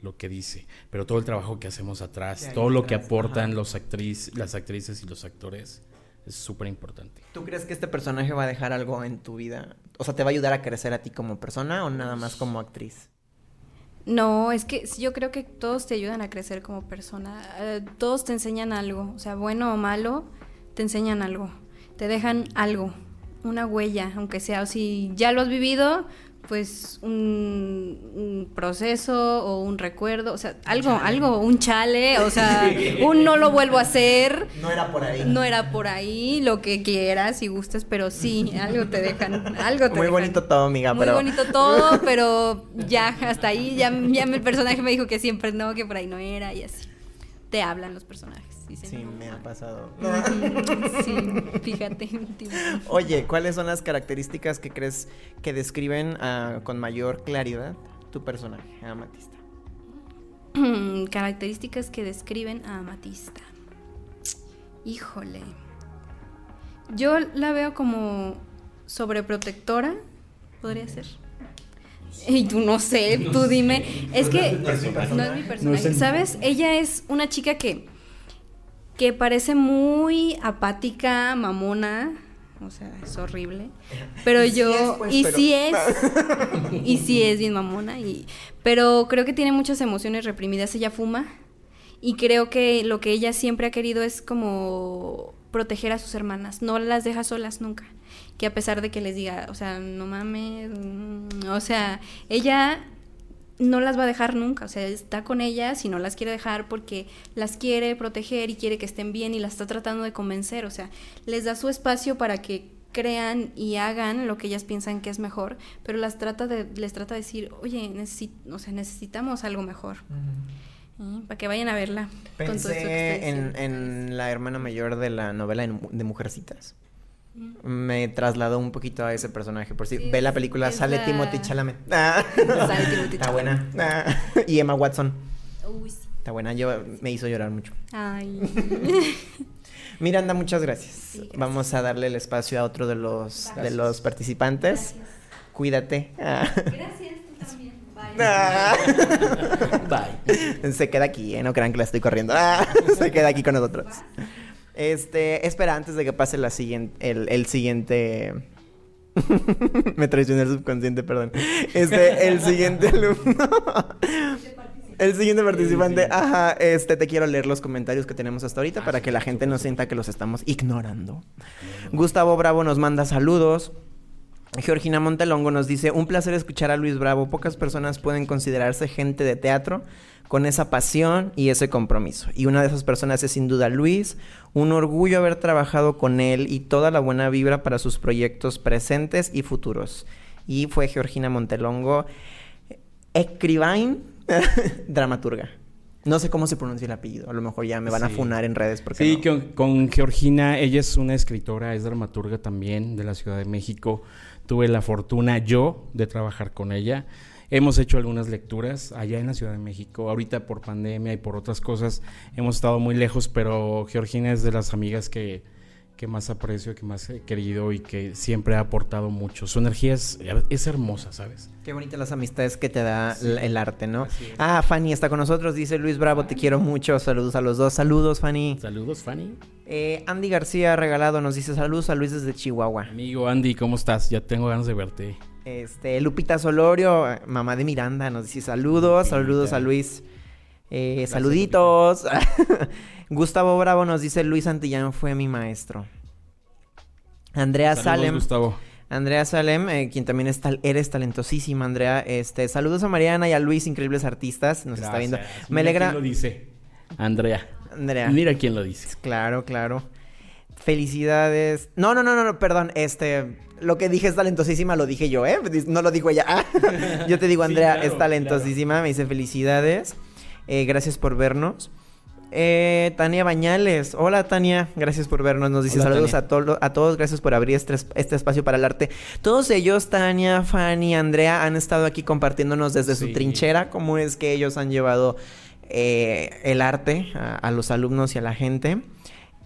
lo que dice, pero todo el trabajo que hacemos atrás, Que todo lo que aportan ajá. los actriz, las actrices y los actores, es súper importante. ¿Tú crees que este personaje va a dejar algo en tu vida? O sea, ¿te va a ayudar a crecer a ti como persona o nada más como actriz? No, es que yo creo que todos te ayudan a crecer como persona. Eh, todos te enseñan algo, o sea, bueno o malo, te enseñan algo. Te dejan algo. una huella, aunque sea, o si ya lo has vivido, pues un, un proceso o un recuerdo, o sea, algo, algo, un chale, o sea, [laughs] un no lo vuelvo a hacer. No era por ahí. No era por ahí, lo que quieras y gustes, pero sí, algo te dejan, algo te Muy dejan. bonito todo, amiga, Muy pero... bonito todo, pero ya, hasta ahí, ya, ya el personaje me dijo que siempre no, que por ahí no era y así. Te hablan los personajes. Dicen, Sí, "No, me ha pasado. Ujú, [laughs] Sí, fíjate. Oye, ¿cuáles son las características que crees que describen ah, con mayor claridad tu personaje, Amatista? [clears throat] Características que describen a Amatista. Híjole. Yo la veo como sobreprotectora, podría ser. Y tú no sé, tú dime. Es que no es mi personaje. ¿Sabes? Ella es una chica que que parece muy apática, mamona. O sea, es horrible. Pero Y sí yo. es, pues, y pero- sí es. [laughs] y sí es bien mamona. Y, pero creo que tiene muchas emociones reprimidas. Ella fuma. Y creo que lo que ella siempre ha querido es como proteger a sus hermanas. No las deja solas nunca. Que a pesar de que les diga, o sea, no mames. mm, O sea, ella no las va a dejar nunca, o sea, está con ellas y no las quiere dejar porque las quiere proteger y quiere que estén bien y las está tratando de convencer, o sea, les da su espacio para que crean y hagan lo que ellas piensan que es mejor, pero las trata de, les trata de decir, oye, necesi- o sea, necesitamos algo mejor. Para que vayan a verla. con todo esto que estoy Pensé en, en la hermana mayor de la novela de Mujercitas. Me trasladó un poquito a ese personaje. Por si Sí, ve la película, sale la- Timothy Chalamet. Ah. [laughs] Sale Timothy Está buena. Ah. Y Emma Watson. Uy, sí. Está buena. Yo me hizo llorar mucho. Ay. [laughs] Miranda, muchas gracias. Sí, gracias. Vamos a darle el espacio a otro de los, de Gracias. los participantes. Cuídate. Ah. Gracias, tú también. Bye. Ah. [laughs] Bye. Se queda aquí, ¿eh? No crean que la estoy corriendo. Ah, Se queda aquí con nosotros. Este, espera, antes de que pase la siguiente, el, el siguiente. [laughs] Me traicioné el subconsciente, perdón. Este, el siguiente alumno. [laughs] El siguiente participante, ajá, este, te quiero leer los comentarios que tenemos hasta ahorita para que la gente no sienta que los estamos ignorando. Gustavo Bravo nos manda saludos. Georgina Montelongo nos dice, un placer escuchar a Luis Bravo. Pocas personas pueden considerarse gente de teatro con esa pasión y ese compromiso. Y una de esas personas es sin duda Luis. Un orgullo haber trabajado con él y toda la buena vibra para sus proyectos presentes y futuros. Y fue Georgina Montelongo, escribain, [laughs] dramaturga. No sé cómo se pronuncia el apellido. A lo mejor ya me van a funar en redes porque Sí, no. con, con Georgina, ella es una escritora, es dramaturga también de la Ciudad de México. Tuve la fortuna yo de trabajar con ella. Hemos hecho algunas lecturas allá en la Ciudad de México. Ahorita por pandemia y por otras cosas hemos estado muy lejos, pero Georgina es de las amigas que, que más aprecio, que más he querido y que siempre ha aportado mucho. Su energía es, es hermosa, ¿sabes? Qué bonitas las amistades que te da Sí. el arte, ¿no? Ah, Fanny está con nosotros, dice Luis Bravo, te quiero mucho. Saludos a los dos. Saludos, Fanny. Saludos, Fanny. Eh, Andy García regalado nos dice saludos a Luis desde Chihuahua. Amigo Andy, ¿cómo estás? Ya tengo ganas de verte. Este, Lupita Solorio, mamá de Miranda, nos dice saludos, Lupita. saludos a Luis. Eh, saluditos. [laughs] Gustavo Bravo nos dice Luis Antillán fue mi maestro. Andrea Saludos, Salem. Gustavo. Andrea Salem, eh, quien también es tal, eres talentosísima, Andrea. Este, saludos a Mariana y a Luis, increíbles artistas. Nos está viendo. Me Mira alegra. quién lo dice. Andrea. Andrea. Mira quién lo dice. Claro, claro. Felicidades. No, no, no, no, no, perdón. Este, lo que dije es talentosísima, lo dije yo, ¿eh? No lo dijo ella. Ah, [laughs] yo te digo, Sí, Andrea, claro, es talentosísima. Me dice felicidades. Eh, gracias por vernos. Eh, Tania Bañales. Hola, Tania. Gracias por vernos. Nos dice Hola, saludos a, to- a todos. Gracias por abrir este, es- este espacio para el arte. Todos ellos, Tania, Fanny, Andrea, han estado aquí compartiéndonos desde su trinchera cómo es que ellos han llevado eh, el arte a, a los alumnos y a la gente.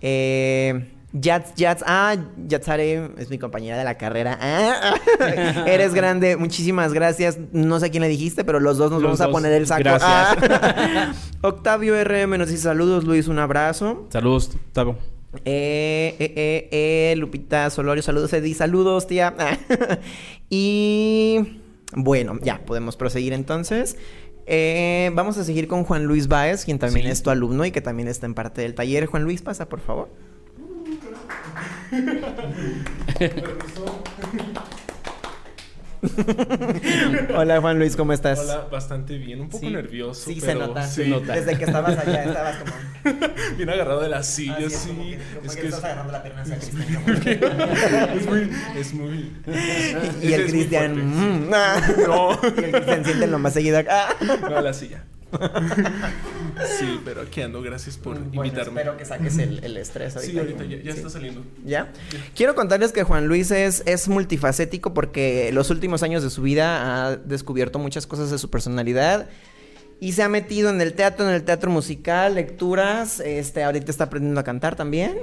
Eh, Yats, Yats, ah, Yatsare es mi compañera de la carrera. Ah, [laughs] eres grande, muchísimas gracias. No sé a quién le dijiste, pero los dos nos Los vamos a poner el saco. gracias. Ah. [laughs] Octavio RM nos dice saludos, Luis, un abrazo. Saludos, Tavo. Eh, eh, eh, eh, Lupita Solorio, saludos, Eddie, saludos, tía. [laughs] y bueno, ya, podemos proseguir entonces. Eh, vamos a seguir con Juan Luis Báez, quien también Sí. es tu alumno y que también está en parte del taller. Juan Luis, pasa, por favor. [laughs] Hola Juan Luis, ¿cómo estás? Hola, bastante bien, un poco Sí. nervioso. Sí, se nota. sí. se nota. Desde que estabas allá, [laughs] estabas como. Bien agarrado de la silla, así es, sí. como que- como es que que estás es, agarrando la pierna hacia Cristian. [laughs] es muy. Es muy. Y el Cristian. mm, ah. No. Y el Cristian siente lo más seguido acá. No, la silla. [laughs] Sí, pero aquí ando, gracias por Bueno, invitarme. espero que saques el, el estrés ahorita. Sí, ahorita ya, ya Sí. está saliendo. ¿Ya? Quiero contarles que Juan Luis es, es multifacético porque los últimos años de su vida ha descubierto muchas cosas de su personalidad y se ha metido en el teatro, en el teatro musical, lecturas, este, ahorita está aprendiendo a cantar también.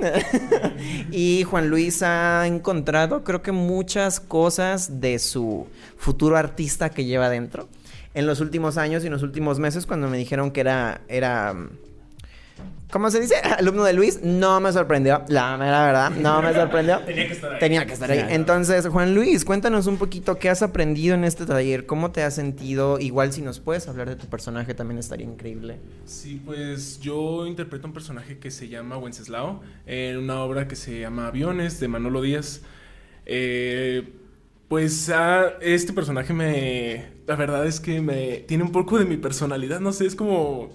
[laughs] y Juan Luis ha encontrado, creo que muchas cosas de su futuro artista que lleva dentro. En los últimos años y en los últimos meses, cuando me dijeron que era, era ¿Cómo se dice? [laughs] Alumno de Luis, no me sorprendió. La mera verdad, no me sorprendió. [laughs] Tenía que estar ahí. Tenía que estar ahí. Entonces, Juan Luis, cuéntanos un poquito qué has aprendido en este taller, cómo te has sentido. Igual si nos puedes hablar de tu personaje también estaría increíble. Sí, pues yo interpreto un personaje que se llama Wenceslao en una obra que se llama Aviones de Manolo Díaz. Eh, pues ah, este personaje me... La verdad es que me tiene un poco de mi personalidad, no sé, es como...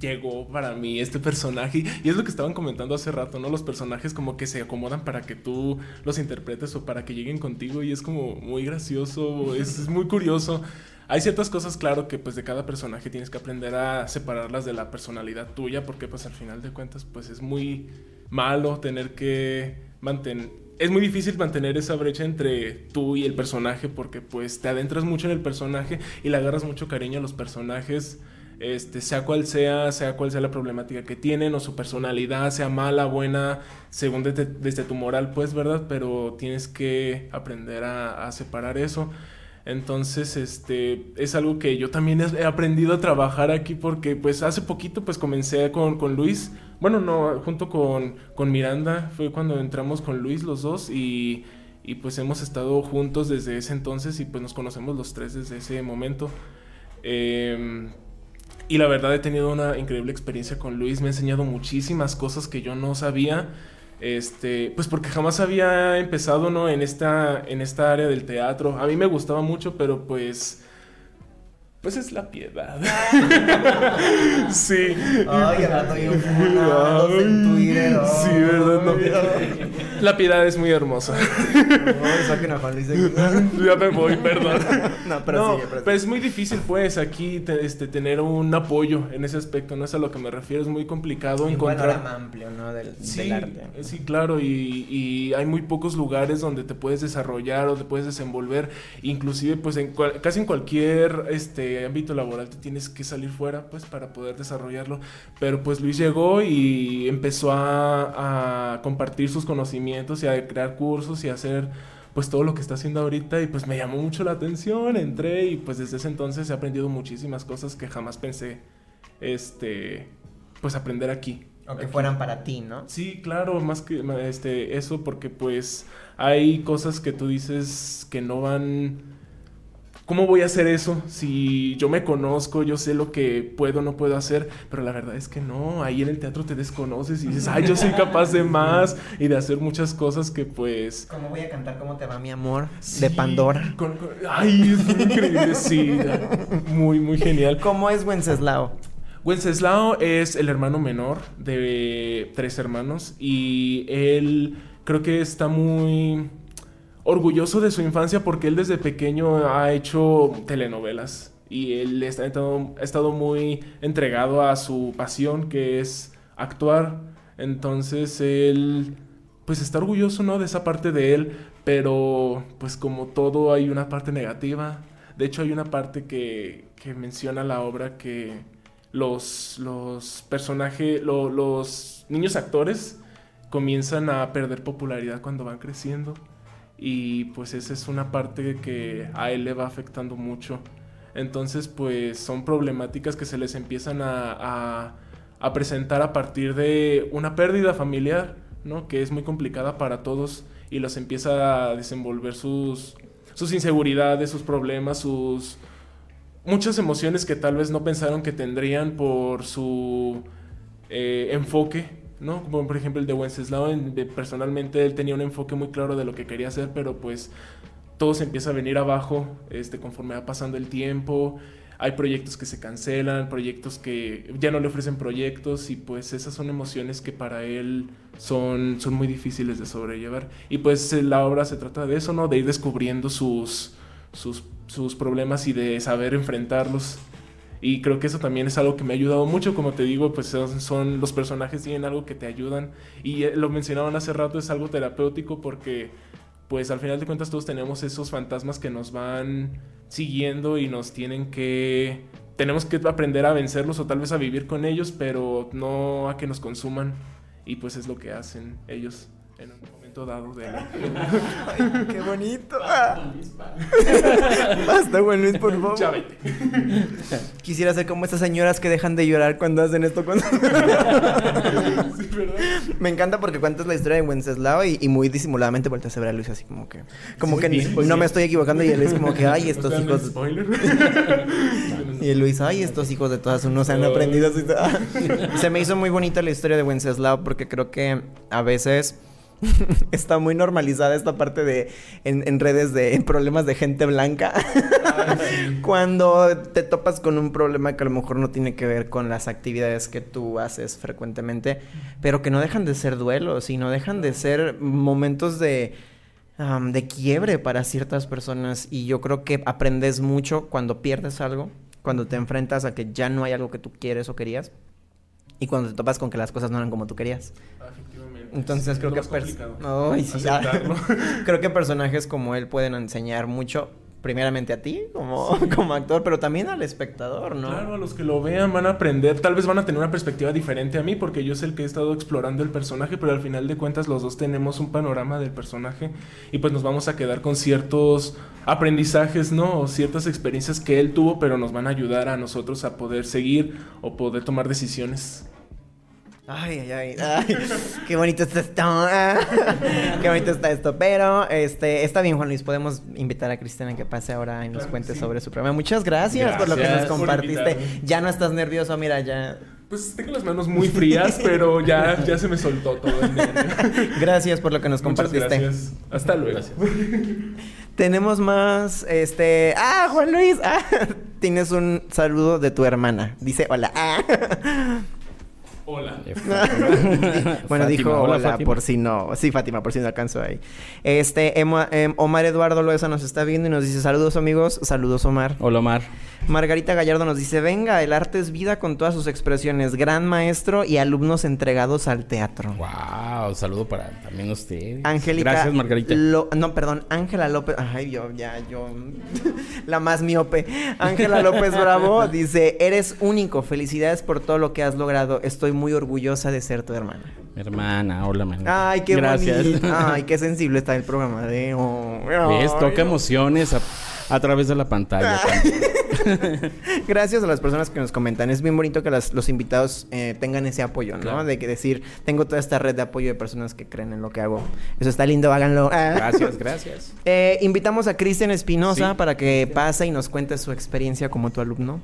Llegó para mí este personaje y es lo que estaban comentando hace rato, ¿no? Los personajes como que se acomodan para que tú los interpretes o para que lleguen contigo y es como muy gracioso, es, es muy curioso. Hay ciertas cosas, claro, que pues de cada personaje tienes que aprender a separarlas de la personalidad tuya, porque pues al final de cuentas pues es muy malo tener que mantener... Es muy difícil mantener esa brecha entre tú y el personaje porque pues te adentras mucho en el personaje y le agarras mucho cariño a los personajes, este, sea cual sea, sea cual sea la problemática que tienen o su personalidad, sea mala, buena, según desde, tu moral, pues, ¿verdad? Pero tienes que aprender a, a separar eso. Entonces, este, es algo que yo también he he aprendido a trabajar aquí porque, pues, hace poquito, pues, comencé con, con Luis, bueno, no, junto con, con Miranda, fue cuando entramos con Luis los dos y, y, pues, hemos estado juntos desde ese entonces y, pues, nos conocemos los tres desde ese momento. Em, y la verdad he tenido una increíble experiencia con Luis, me ha enseñado muchísimas cosas que yo no sabía. Este, pues porque jamás había empezado, ¿no? En esta, en esta área del teatro. A mí me gustaba mucho, pero pues. Pues es la piedad. [laughs] sí. Ay, hablando bien funados en Twitter. Sí, ¿verdad? No. La piedad es muy hermosa. Ay, saquen a Juan Luis de aquí. ya me voy, perdón. No, pero no, sigue, pero es muy difícil, pues, aquí te- este, tener un apoyo en ese aspecto. No es a lo que me refiero. Es muy complicado Un encontrar. panorama amplio, ¿no? Del, Sí, del arte. sí, claro, y, y hay muy pocos lugares donde te puedes desarrollar o te puedes desenvolver, inclusive pues en cual- casi en cualquier este ámbito laboral te tienes que salir fuera pues para poder desarrollarlo, pero pues Luis llegó y empezó a, a compartir sus conocimientos y a crear cursos y a hacer pues todo lo que está haciendo ahorita y pues me llamó mucho la atención, entré y pues desde ese entonces he aprendido muchísimas cosas que jamás pensé este pues aprender aquí. O que Aquí. fueran para ti, ¿no? Sí, claro, más que este eso porque pues hay cosas que tú dices que no van ¿Cómo voy a hacer eso? Si yo me conozco, yo sé lo que puedo o no puedo hacer, pero la verdad es que no, ahí en el teatro te desconoces y dices, ay, yo soy capaz de más y de hacer muchas cosas que pues... ¿Cómo voy a cantar cómo te va mi amor? sí, De Pandora. con- con- ay, es increíble, sí, muy, muy genial. ¿Cómo es Wenceslao? Wenceslao es el hermano menor de tres hermanos y él creo que está muy orgulloso de su infancia porque él desde pequeño ha hecho telenovelas y él está, ha estado- muy entregado a su pasión que es actuar. Entonces él pues está orgulloso, ¿no? De esa parte de él, pero pues como todo hay una parte negativa. De hecho hay una parte que, que menciona la obra que los, los personajes, lo- los niños actores comienzan a perder popularidad cuando van creciendo. Y pues esa es una parte que a él le va afectando mucho. Entonces pues son problemáticas que se les empiezan a, a- a presentar a partir de una pérdida familiar, ¿no? Que es muy complicada para todos y los empieza a desenvolver sus, sus inseguridades, sus problemas, sus muchas emociones que tal vez no pensaron que tendrían por su eh, enfoque ¿no? Como por ejemplo el de Wenceslao, personalmente él tenía un enfoque muy claro de lo que quería hacer, pero pues todo se empieza a venir abajo este, conforme va pasando el tiempo. Hay proyectos que se cancelan, proyectos que ya no le ofrecen proyectos y pues esas son emociones que para él son, son muy difíciles de sobrellevar. Y pues eh, la obra se trata de eso, ¿no? De ir descubriendo sus, sus, sus problemas y de saber enfrentarlos. Y creo que eso también es algo que me ha ayudado mucho, como te digo, pues son, son- los personajes tienen algo que te ayudan. Y eh, lo mencionaban hace rato, es algo terapéutico porque pues al final de cuentas todos tenemos esos fantasmas que nos van siguiendo y nos tienen que tenemos que aprender a vencerlos o tal vez a vivir con ellos, pero no a que nos consuman. Y pues es lo que hacen ellos en un dado de Ay, [laughs] qué bonito. Ah. [laughs] Basta, Juan Luis, por favor. Ya vete. [laughs] Quisiera ser como esas señoras que dejan de llorar cuando hacen esto con... Sí, ¿verdad? Me encanta porque cuentas la historia de Wenceslao y, y muy disimuladamente volteas a ver a Luis así como que... Como que bien, pues no sí. me estoy equivocando y él es como que, ay, estos ¿Nos dan hijos... spoiler? Y Luis, ay, estos hijos de todas unos han Ay. aprendido así. Se me hizo muy bonita la historia de Wenceslao porque creo que a veces [laughs] está muy normalizada esta parte de en, en redes de en [laughs] problemas de gente blanca. [laughs] Cuando te topas con un problema que a lo mejor no tiene que ver con las actividades que tú haces frecuentemente, pero que no dejan de ser duelos y no dejan de ser momentos de de quiebre para ciertas personas y yo creo que aprendes mucho cuando pierdes algo, cuando te enfrentas a que ya no hay algo que tú quieres o querías y cuando te topas con que las cosas no eran como tú querías. Ah. Entonces Es creo que sí, [laughs] creo que personajes como él pueden enseñar mucho primeramente a ti como, como actor, pero también al espectador, ¿no? Claro, a los que lo vean van a aprender, tal vez van a tener una perspectiva diferente a mí, porque yo es el que he estado explorando el personaje, pero al final de cuentas los dos tenemos un panorama del personaje y pues nos vamos a quedar con ciertos aprendizajes, ¿no? O ciertas experiencias que él tuvo, pero nos van a ayudar a nosotros a poder seguir o poder tomar decisiones. Ay, ay, ay, ay, [laughs] qué bonito está esto. ah, [laughs] qué bonito está esto. Pero, este, está bien, Juan Luis. Podemos invitar a Cristian a que pase ahora y nos Claro cuente sí. sobre su programa. Muchas gracias, por lo que nos compartiste. Ya no estás nervioso, mira, ya. Pues tengo las manos muy frías, pero ya, ya se me soltó todo el. [laughs] Gracias por lo que nos Muchas compartiste. gracias. Hasta luego. Tenemos más, este, ah, Juan Luis, ah, tienes un saludo de tu hermana. Dice hola. Ah. Hola. [laughs] [laughs] bueno, Fátima, dijo hola, por si no. Sí, Fátima, por si no alcanzó ahí. Este, Emo- em, Omar Eduardo Loesa nos está viendo y nos dice saludos amigos, saludos Omar. Hola, Omar. Margarita Gallardo nos dice, venga, el arte es vida con todas sus expresiones, gran maestro y alumnos entregados al teatro. Wow, saludo para también ustedes. Angélica. Gracias, Margarita. Lo- no, perdón, Ángela López. Ay, yo, ya, yo. [laughs] la más miope. Ángela López Bravo dice: Eres único. Felicidades por todo lo que has logrado. Estoy muy orgullosa de ser tu hermana. Mi hermana, hola, hermana. Ay, qué Gracias. bonito. [laughs] Ay, qué sensible está el programa de. oh, ¿Ves? Toca emociones a, a través de la pantalla. [laughs] Gracias a las personas que nos comentan. Es bien bonito que las- los invitados eh, tengan ese apoyo, ¿no? Claro. De que decir, tengo toda esta red de apoyo de personas que creen en lo que hago. Eso está lindo, háganlo. Ah. Gracias, [laughs] gracias. Eh, invitamos a Cristian Espinosa Sí. para que pase y nos cuente su experiencia como tu alumno.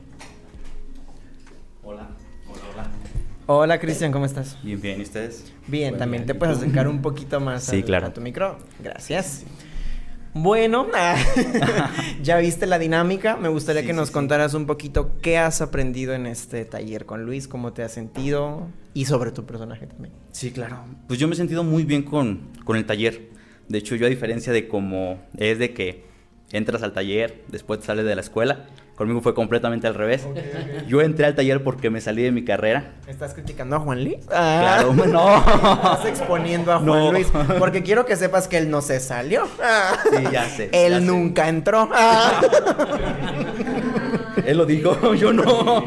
Hola Cristian, ¿cómo estás? Bien, bien, ¿y ustedes? Bien, Muy también bien, te ¿y puedes acercar un poquito más Sí, al- claro. a tu micro. Gracias. Bueno, [laughs] ya viste la dinámica. Me gustaría Sí, que sí, nos sí. contaras un poquito qué has aprendido en este taller con Luis, cómo te has sentido y sobre tu personaje también. Sí, claro. Pues yo me he sentido muy bien con, con el taller. De hecho, yo a diferencia de cómo es de que entras al taller, después sales de la escuela, conmigo fue completamente al revés. Yo entré al taller porque me salí de mi carrera. ¿Estás criticando a Juan Luis? Claro, Ah. no. Estás exponiendo a Juan No. Luis. Porque quiero que sepas que él no se salió. Ah. Sí, ya sé. Él ya sé. nunca entró. Ah. Él lo dijo, [laughs] yo no.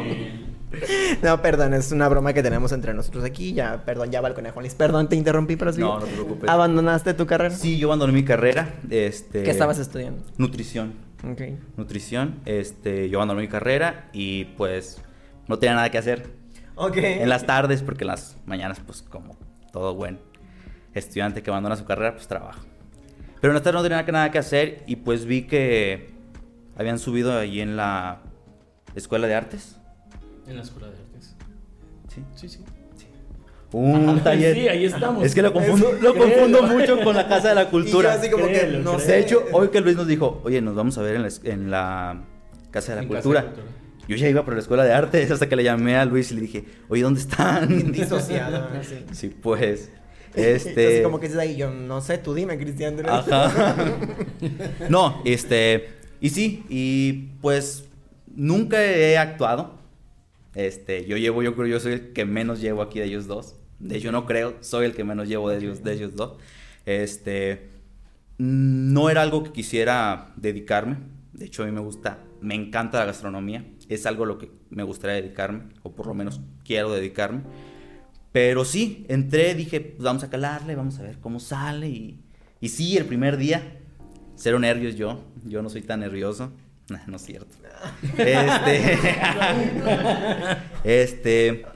No, perdón, es una broma que tenemos entre nosotros aquí. Ya, perdón, ya balconé a Juan Luis. Perdón, te interrumpí, pero sí. No, no te preocupes. ¿Abandonaste tu carrera? Sí, yo abandoné mi carrera. Este, ¿Qué estabas estudiando? Nutrición. Ok. Nutrición. Este, yo abandoné mi carrera y pues no tenía nada que hacer. Ok. En las tardes, porque en las mañanas, pues como todo buen estudiante que abandona su carrera, pues trabaja. Pero en las tardes no tenía nada que hacer y pues vi que habían subido ahí en la escuela de artes. En la escuela de artes. Sí. Sí, sí. Un taller. [laughs] Sí, ahí estamos. Es que lo confundo, lo confundo mucho con la Casa de la Y yo Cultura. así como que, no créelo. sé. De hecho, hoy que Luis nos dijo, oye, nos vamos a ver en la, es- en la Casa de la En Casa Cultura. de la Cultura. Yo ya iba por la Escuela de Arte, hasta que le llamé a Luis y le dije, oye, ¿dónde están? Disociado. [laughs] Sí, pues. [laughs] Este... Como que dices ahí, yo no sé, tú dime, Cristian. eres- Ajá. No, este. Y sí, y pues nunca he actuado. Este, yo llevo, yo creo, yo soy el que menos llevo aquí de ellos dos. De hecho, no creo, soy el que menos llevo de ellos, de ellos dos. Este, no era algo que quisiera dedicarme. De hecho, a mí me gusta, me encanta la gastronomía. Es algo a lo que me gustaría dedicarme, o por lo menos quiero dedicarme. Pero sí, entré, dije, pues vamos a calarle, vamos a ver cómo sale. Y, y sí, el primer día, cero nervios yo. Yo no soy tan nervioso. Nah, [laughs] no es cierto. [laughs] Este. [laughs] este.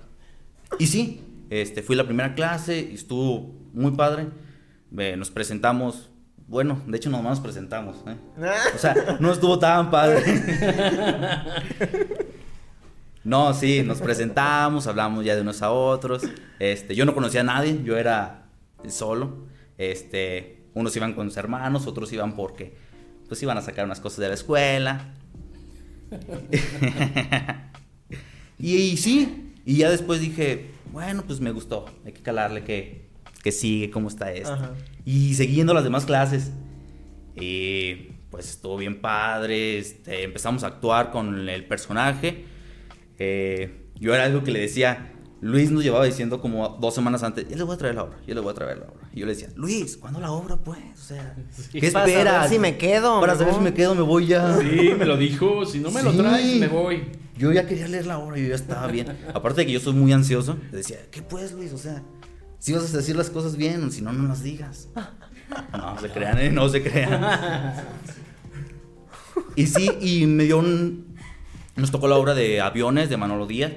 Y sí, este, fui a la primera clase y estuvo muy padre. Eh, nos presentamos. Bueno, de hecho, nomás nos presentamos. ¿eh? [laughs] O sea, no estuvo tan padre. [laughs] No, sí, nos presentamos, hablamos ya de unos a otros. Este, yo no conocía a nadie, yo era solo. Este, unos iban con sus hermanos, otros iban porque pues iban a sacar unas cosas de la escuela. [laughs] y, y sí, y ya después dije, bueno, pues me gustó, hay que calarle que, que sigue, cómo está esto. Ajá. Y siguiendo las demás clases. Y pues estuvo bien padre. Este, empezamos a actuar con el personaje. Eh, yo era algo que le decía. Luis nos llevaba diciendo como dos semanas antes, yo le voy a traer la obra, yo le voy a traer la obra. Y yo le decía, Luis, ¿cuándo la obra, pues? O sea, ¿qué Para saber esperas? si me quedo, Para saber si me quedo, me voy ya. Sí, me lo dijo. Si no me lo traes, me voy. Yo ya quería leer la obra, yo ya estaba bien. Aparte de que yo soy muy ansioso, le decía, ¿qué pues, Luis? O sea, si vas a decir las cosas bien, si no, no las digas. No se crean, ¿eh? No se crean. Y sí, y me dio un... Nos tocó la obra de Aviones de Manolo Díaz,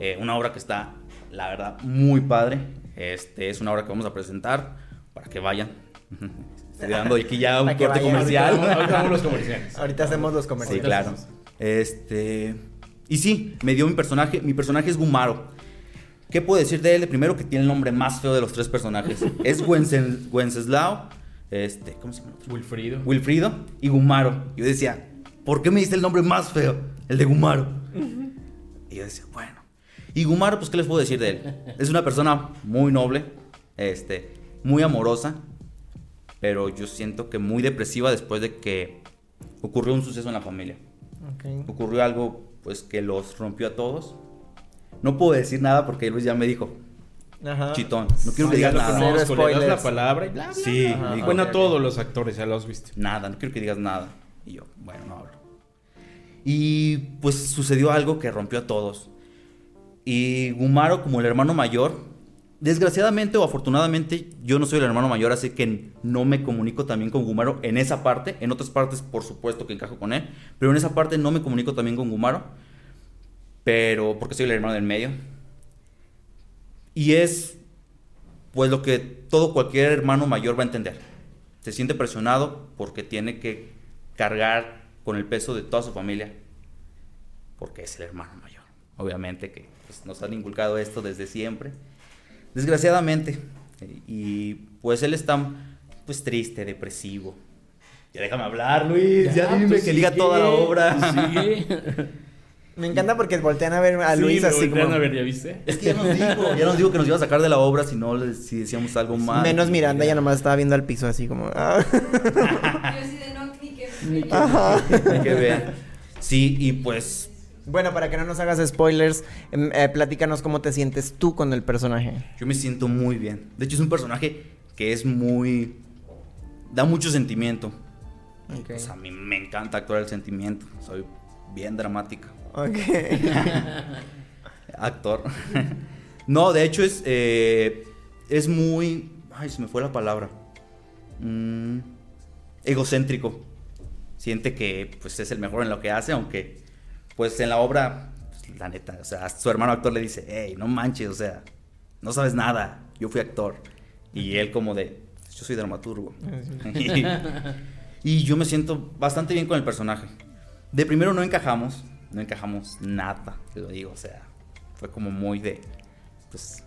eh, una obra que está, la verdad, muy padre. Este, es una obra que vamos a presentar para que vayan. [laughs] Estoy dando aquí ya un corte comercial. Ahorita, ahorita vamos los [laughs] comerciales. Ahorita hacemos los Sí, comerciales. claro. Este. Y sí, me dio mi personaje. Mi personaje es Gumaro. ¿Qué puedo decir de él? Primero que tiene el nombre más feo de los tres personajes. [laughs] Es Wences- Wenceslao. Este, ¿cómo se llama? Wilfrido. Wilfrido y Gumaro. Yo decía, ¿por qué me diste el nombre más feo? El de Gumaro. Y yo decía, bueno. Y Gumaro, pues, ¿qué les puedo decir de él? Es una persona muy noble, este, muy amorosa, pero yo siento que muy depresiva después de que ocurrió un suceso en la familia. Ok. Ocurrió algo, pues, que los rompió a todos. No puedo decir nada porque Luis ya me dijo, Ajá. chitón, no quiero que digas nada. Conozco, le das la palabra y bla, bla, Sí, me dijo, Bueno, a todos los actores ya los viste. Nada, no quiero que digas nada. Y yo, bueno, no hablo. Y pues sucedió algo que rompió a todos. Y Gumaro, como el hermano mayor, desgraciadamente o afortunadamente, yo no soy el hermano mayor, así que no me comunico también con Gumaro en esa parte. En otras partes, por supuesto que encajo con él, pero en esa parte no me comunico también con Gumaro. Pero porque soy el hermano del medio. Y es pues lo que todo cualquier hermano mayor va a entender. Se siente presionado porque tiene que cargar con el peso de toda su familia, porque es el hermano mayor. Obviamente que pues, nos han inculcado esto desde siempre. Desgraciadamente. eh, Y pues él está pues triste, depresivo. Ya déjame hablar, Luis. Ya, dime que diga sigue, toda la obra. Me encanta porque voltean a ver a Sí, Luis así voltean como... a ver, ¿ya viste? Es que ya nos dijo, ya nos dijo que nos iba a sacar de la obra si no si decíamos algo mal. Menos Miranda, ya nomás estaba viendo al piso así como... ah. Yo sí de [laughs] no, ni que... Sí, y pues Bueno, para que no nos hagas spoilers, em, eh, platícanos cómo te sientes tú con el personaje. Yo me siento muy bien. De hecho, es un personaje que es muy. da mucho sentimiento. Y, Ok. Pues a mí me encanta actuar el sentimiento. Soy bien dramática. Ok. [laughs] Actor. no, de hecho es. eh, es muy. Ay, se me fue la palabra. Mm, egocéntrico. Siente que pues es el mejor en lo que hace, aunque pues en la obra, pues, la neta, o sea, su hermano actor le dice, hey, no manches, o sea, no sabes nada, yo fui actor. Y él como de, yo soy dramaturgo. [laughs] y, y yo me siento bastante bien con el personaje. De primero no encajamos, no encajamos nada, te lo digo, o sea, fue como muy de, pues,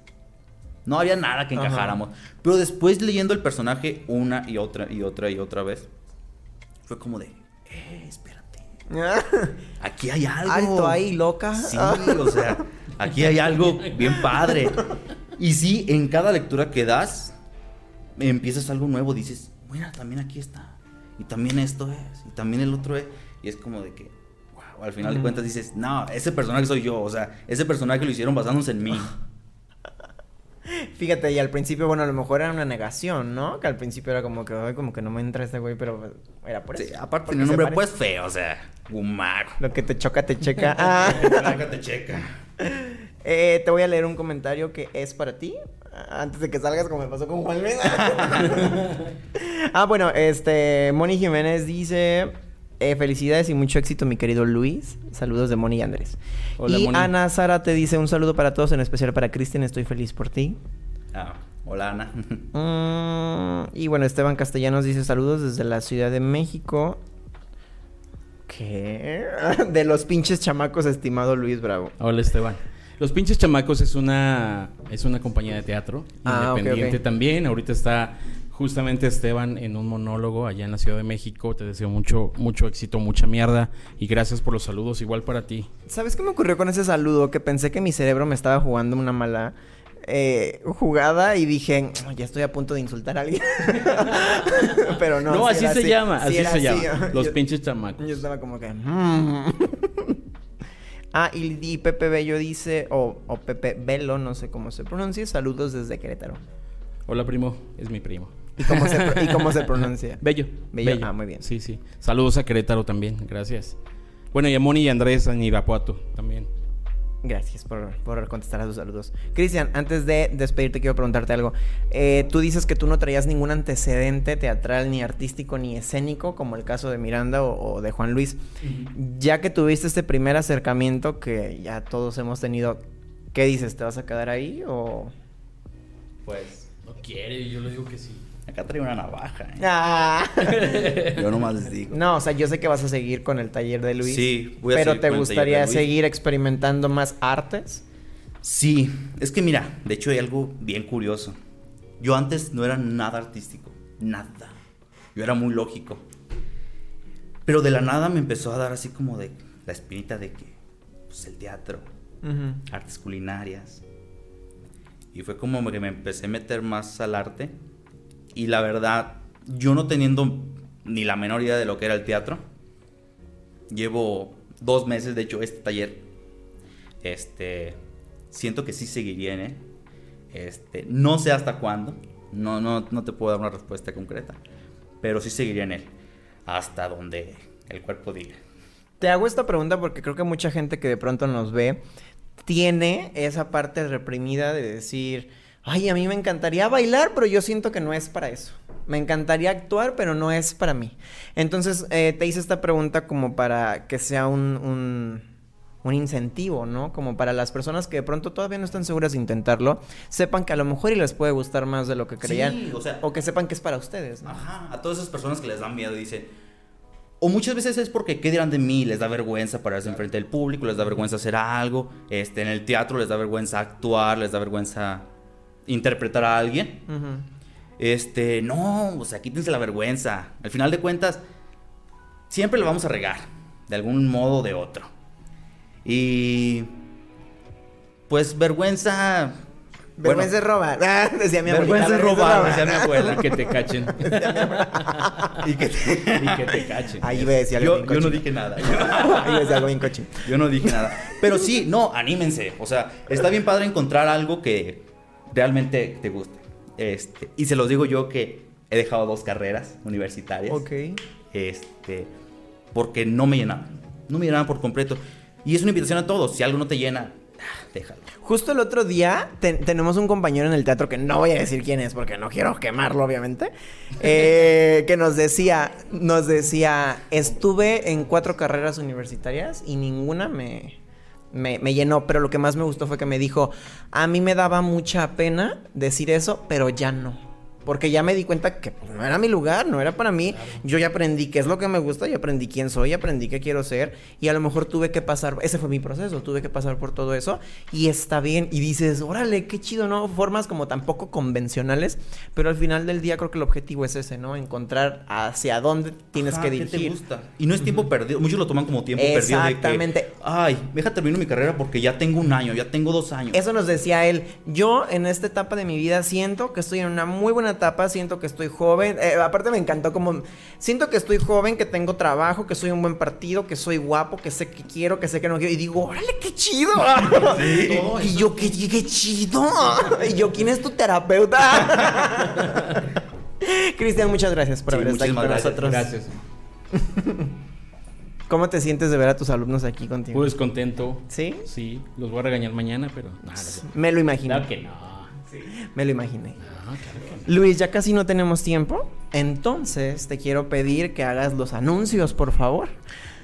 No había nada que Ajá. encajáramos. Pero después leyendo el personaje una y otra y otra y otra vez, fue como de, eh. [laughs] Aquí hay algo. Alto ahí, loca. Sí, o sea, aquí hay algo bien padre. Y sí, en cada lectura que das, empiezas algo nuevo, dices, mira, también aquí está. Y también esto es, y también el otro es. Y es como de que, wow, al final de cuentas dices, no, ese personaje soy yo. O sea, ese personaje lo hicieron basándose en mí. [laughs] Fíjate, y al principio, bueno, a lo mejor era una negación, ¿no? Que al principio era como que, ay, como que no me entra este güey, pero era por Sí, eso. aparte tenía un se nombre pues feo, o sea, Gumago. Lo que te choca, te checa. [laughs] Ah. te checa. [laughs] Eh, te voy a leer un comentario que es para ti. Antes de que salgas, como me pasó con Juan [laughs] ah, bueno, este. Moni Jiménez dice. eh, felicidades y mucho éxito, mi querido Luis. Saludos de Moni y Andrés. Hola, y Moni. Ana Sara te dice un saludo para todos, en especial para Cristian. Estoy feliz por ti. Ah, hola Ana. [laughs] Mm, y bueno, Esteban Castellanos dice saludos desde la Ciudad de México. ¿Qué? [laughs] De los pinches chamacos, estimado Luis Bravo. Hola Esteban. Los Pinches Chamacos es una es una compañía de teatro Ah, independiente también. Ahorita está justamente Esteban en un monólogo allá en la Ciudad de México. Te deseo mucho mucho éxito, mucha mierda y gracias por los saludos igual para ti. ¿Sabes qué me ocurrió con ese saludo? Que pensé que mi cerebro me estaba jugando una mala eh, jugada y dije, "Oh, ya estoy a punto de insultar a alguien. [laughs] Pero no. No, sí así se llama, sí así se llama. [laughs] Los Yo- Pinches Chamacos. Yo estaba como que. "Mm". ah, y, y Pepe Bello dice, o, o Pepe Velo, no sé cómo se pronuncia, saludos desde Querétaro. Hola primo, es mi primo. ¿Y cómo se, y [laughs] cómo se pronuncia? Bello. Bello, ah, muy bien. Sí, sí. Saludos a Querétaro también, gracias. Bueno, y a Moni y Andrés en Irapuato también. Gracias por, por contestar a tus saludos. Cristian, antes de despedirte quiero preguntarte algo. Eh, tú dices que tú no traías ningún antecedente teatral, ni artístico, ni escénico, como el caso de Miranda o, o de Juan Luis. Ya que tuviste este primer acercamiento que ya todos hemos tenido, ¿qué dices? ¿Te vas a quedar ahí o...? Pues, No quiere, yo le digo que sí. Acá traigo una navaja. ¿eh? Ah. [laughs] Yo nomás les digo. No, o sea, yo sé que vas a seguir con el taller de Luis. Sí, voy a Pero seguir ¿te con el taller de gustaría Luis. seguir experimentando más artes? Sí, es que mira, de hecho hay algo bien curioso. Yo antes no era nada artístico, nada. Yo era muy lógico. Pero de la nada me empezó a dar así como de la espinita de que, pues el teatro, artes culinarias. Y fue como que me empecé a meter más al arte. Y la verdad, yo no teniendo ni la menor idea de lo que era el teatro, llevo dos meses, de hecho, este taller. Este, siento que sí seguiría en él. Este, no sé hasta cuándo. No, no, no te puedo dar una respuesta concreta. Pero sí seguiría en él. Hasta donde el cuerpo diga. Te hago esta pregunta porque creo que mucha gente que de pronto nos ve tiene esa parte reprimida de decir, ay, a mí me encantaría bailar, pero yo siento que no es para eso. Me encantaría actuar, pero no es para mí. Entonces, eh, te hice esta pregunta como para que sea un, un, un incentivo, ¿no? Como para las personas que de pronto todavía no están seguras de intentarlo, sepan que a lo mejor y les puede gustar más de lo que creían. Sí, o sea- o que sepan que es para ustedes, ¿no? Ajá, a todas esas personas que les dan miedo y dicen. O muchas veces es porque qué dirán de mí, les da vergüenza pararse enfrente del público, les da vergüenza hacer algo, este, en el teatro les da vergüenza actuar, les da vergüenza interpretar a alguien. Este, no, o sea, quítense la vergüenza. Al final de cuentas, siempre lo vamos a regar, de algún modo o de otro. Y. Pues vergüenza. Vergüenza es bueno, robar. [laughs] Ah, decía mi abuelita. Vergüenza es robar, decía mi Y abuela. [laughs] que te cachen. [laughs] Y que te- y que te cachen. Ahí iba a decir algo yo, bien yo no dije nada. Ahí iba a decir algo bien cochino. Yo no dije nada. Pero sí, no, anímense. O sea, está bien padre encontrar algo que realmente te guste. Este, y se los digo yo que he dejado dos carreras universitarias. Ok. Este, porque no me llenaban. No me llenaban por completo. Y es una invitación a todos. Si algo no te llena, ah, déjalo. Justo el otro día te- tenemos un compañero en el teatro que no voy a decir quién es porque no quiero quemarlo, obviamente. [laughs] eh, que nos decía, nos decía, estuve en cuatro carreras universitarias y ninguna me, me, llenó. Pero lo que más me gustó fue que me dijo, a mí me daba mucha pena decir eso, pero ya no. Porque ya me di cuenta que pues, no era mi lugar, no era para mí. Yo ya aprendí qué es lo que me gusta, ya aprendí quién soy, aprendí qué quiero ser y a lo mejor tuve que pasar, ese fue mi proceso, tuve que pasar por todo eso y está bien y dices, órale, qué chido, ¿no? Formas como tan poco convencionales, pero al final del día creo que el objetivo es ese, ¿no? Encontrar hacia dónde tienes Ajá, que ¿qué te dirigir. gusta? Y no es tiempo perdido. Muchos lo toman como tiempo perdido. de que, Exactamente. Ay, deja termino mi carrera porque ya tengo un año, ya tengo dos años. Eso nos decía él. Yo en esta etapa de mi vida siento que estoy en una muy buena etapa, siento que estoy joven. Eh, aparte me encantó como... Siento que estoy joven, que tengo trabajo, que soy un buen partido, que soy guapo, que sé que quiero, que sé que no quiero. Y digo, órale, qué chido. [laughs] [laughs] y yo, qué, qué chido. [laughs] y yo, ¿quién es tu terapeuta? Cristian, muchas gracias por Sí, haber estado aquí con nosotros. Gracias. ¿Cómo te sientes de ver a tus alumnos aquí contigo? Pues contento. ¿Sí? Sí, los voy a regañar mañana, pero nada. Me lo imaginé. Claro que no. Me lo imaginé. No, claro que no. Luis, ya casi no tenemos tiempo. Entonces te quiero pedir que hagas los anuncios, por favor.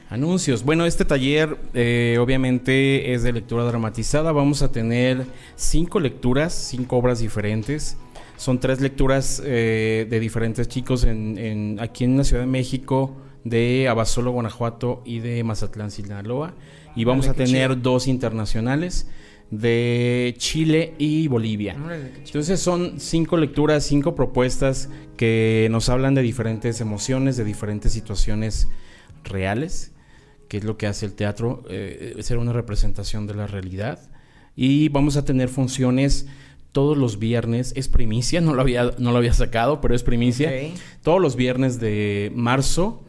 Anuncios. Bueno, este taller eh, obviamente es de lectura dramatizada. Vamos a tener cinco lecturas, cinco obras diferentes. Son tres lecturas eh, de diferentes chicos en, en- aquí en la Ciudad de México, de Abasolo, Guanajuato y de Mazatlán, Sinaloa. Y vamos a tener dos internacionales de Chile y Bolivia. Entonces son cinco lecturas, cinco propuestas que nos hablan de diferentes emociones, de diferentes situaciones reales, que es lo que hace el teatro, eh, ser una representación de la realidad. Y vamos a tener funciones todos los viernes, es primicia, no lo había, no lo había sacado, pero es primicia. Todos los viernes de marzo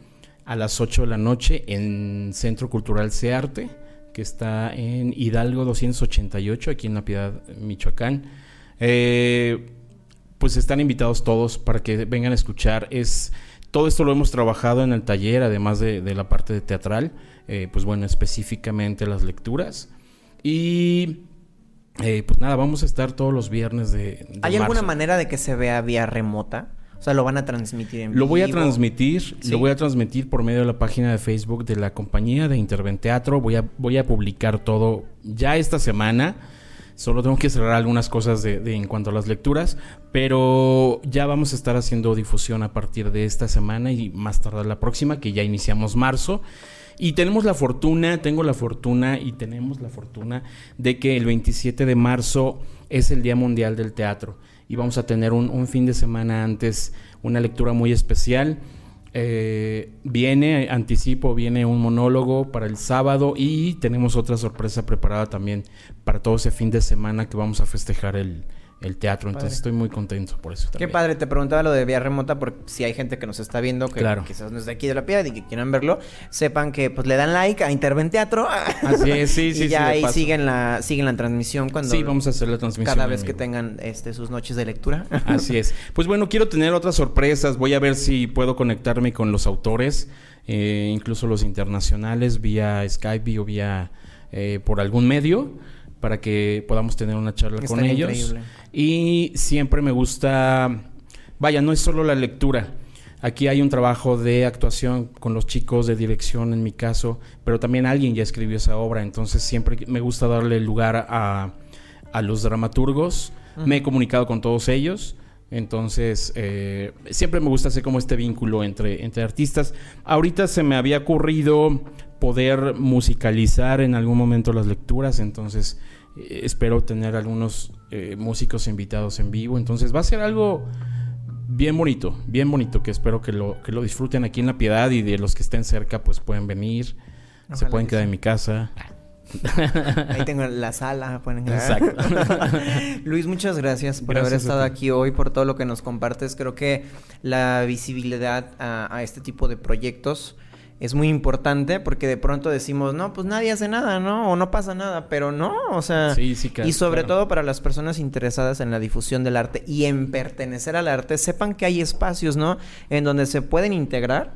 a las 8 de la noche en Centro Cultural Searte, que está en Hidalgo 288, aquí en La Piedad, Michoacán. Eh, pues están invitados todos para que vengan a escuchar. Es todo esto lo hemos trabajado en el taller, además de, de la parte de teatral. eh, pues bueno, específicamente las lecturas. Y eh, pues nada, vamos a estar todos los viernes de. de ¿Hay alguna manera de que se vea vía remota? O sea, lo van a transmitir en Lo voy a transmitir, Sí. lo voy a transmitir por medio de la página de Facebook de la compañía de Interventeatro. Voy a, voy a publicar todo ya esta semana. Solo tengo que cerrar algunas cosas de, de- en cuanto a las lecturas, pero ya vamos a estar haciendo difusión a partir de esta semana y más tarde la próxima, que ya iniciamos marzo. Y tenemos la fortuna, tengo la fortuna y tenemos la fortuna de que el 27 de marzo es el Día Mundial del Teatro y vamos a tener un, un fin de semana antes una lectura muy especial. Eh, viene, anticipo, viene un monólogo para el sábado y tenemos otra sorpresa preparada también para todo ese fin de semana que vamos a festejar el, el teatro. Entonces estoy muy contento por eso Qué también. padre, te preguntaba lo de vía remota porque si hay gente que nos está viendo que Claro. quizás no es de aquí de la piedra y que quieran verlo, sepan que pues le dan like a Interven Teatro. [laughs] Así es, sí, [laughs] sí, y ya ahí siguen la siguen la transmisión cuando Sí, vamos a hacer la transmisión. cada vez que tengan este sus noches de lectura. [laughs] Así es. Pues bueno, quiero tener otras sorpresas. Voy a ver si puedo conectarme con los autores, eh, incluso los internacionales, vía Skype o vía eh, por algún medio, para que podamos tener una charla con ellos. increíble. Y siempre me gusta, vaya, no es solo la lectura. Aquí hay un trabajo de actuación con los chicos, de dirección en mi caso, pero también alguien ya escribió esa obra, entonces siempre me gusta darle lugar a, a los dramaturgos. Me he comunicado con todos ellos, entonces eh, siempre me gusta hacer como este vínculo entre, entre artistas. Ahorita se me había ocurrido poder musicalizar en algún momento las lecturas, entonces eh, espero tener algunos eh, músicos invitados en vivo, entonces va a ser algo bien bonito, bien bonito, que espero que lo, que lo disfruten aquí en La Piedad y de los que estén cerca pues pueden venir, se pueden que quedar sí. en mi casa. Ahí tengo la sala. pueden- Exacto. [laughs] Luis, muchas gracias por Gracias haber estado aquí hoy, por todo lo que nos compartes. Creo que la visibilidad a, a este tipo de proyectos es muy importante porque de pronto decimos, no, pues nadie hace nada, ¿no? O no pasa nada, pero no, o sea... Sí, sí, claro, y sobre claro. todo para las personas interesadas en la difusión del arte y en pertenecer al arte, sepan que hay espacios, ¿no? En donde se pueden integrar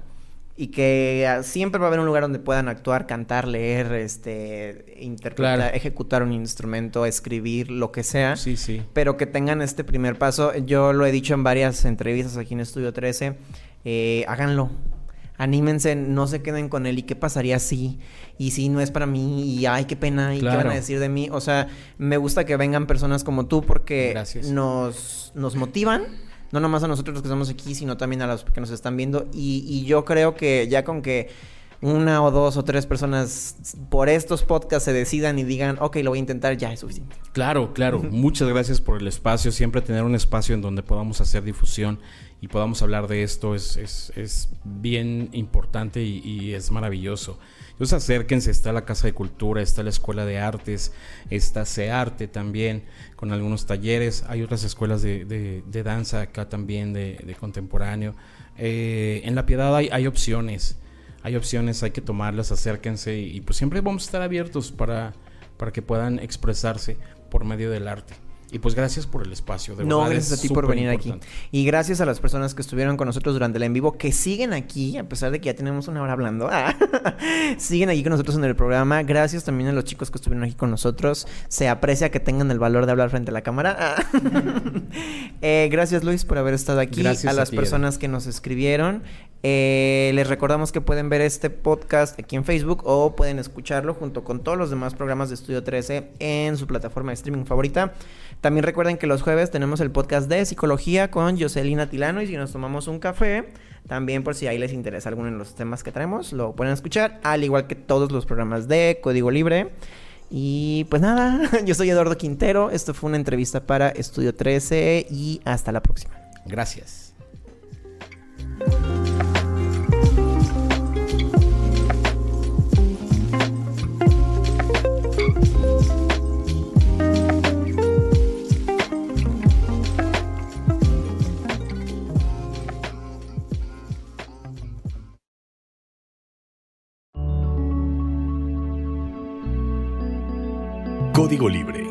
y que ah, siempre va a haber un lugar donde puedan actuar, cantar, leer, este, interpretar, Claro. ejecutar un instrumento, escribir, lo que sea. Sí, sí. Pero que tengan este primer paso. Yo lo he dicho en varias entrevistas aquí en Estudio 13. eh, háganlo. Anímense, no se queden con él. ¿Y qué pasaría si? Y si no es para mí. Y ay, qué pena. ¿Y qué van a decir de mí? O sea, me gusta que vengan personas como tú porque Gracias. nos, nos motivan, no nomás a nosotros los que estamos aquí, sino también a los que nos están viendo. Y, y yo creo que ya con que una o dos o tres personas por estos podcasts se decidan y digan, ok, lo voy a intentar, ya es suficiente. Claro, claro. Muchas gracias por el espacio. Siempre tener un espacio en donde podamos hacer difusión y podamos hablar de esto es, es, es bien importante y, es maravilloso. Entonces acérquense, está la Casa de Cultura, está la Escuela de Artes, está CEARTE también, con algunos talleres. Hay otras escuelas de, de, de danza acá también, de, de contemporáneo. Eh, en La Piedad hay, hay opciones hay opciones, hay que tomarlas, acérquense y, y, pues siempre vamos a estar abiertos para, para que puedan expresarse por medio del arte. Y pues gracias por el espacio. De no, verdad, gracias a ti por venir importante. aquí. Y gracias a las personas que estuvieron con nosotros durante el en vivo, que siguen aquí, a pesar de que ya tenemos una hora hablando. [laughs] siguen aquí con nosotros en el programa. Gracias también a los chicos que estuvieron aquí con nosotros. Se aprecia que tengan el valor de hablar frente a la cámara. [laughs] eh, gracias Luis por haber estado aquí. Gracias a las a ti, personas que nos escribieron. Eh, les recordamos que pueden ver este podcast aquí en Facebook o pueden escucharlo junto con todos los demás programas de Estudio 13 en su plataforma de streaming favorita. También recuerden que los jueves tenemos el podcast de psicología con Jocelyn Tilano y si nos tomamos un café, también por si ahí les interesa alguno de los temas que traemos, lo pueden escuchar, al igual que todos los programas de Código Libre. Y pues nada, [laughs] yo soy Eduardo Quintero, esto fue una entrevista para Estudio 13 y hasta la próxima. Gracias. Código Libre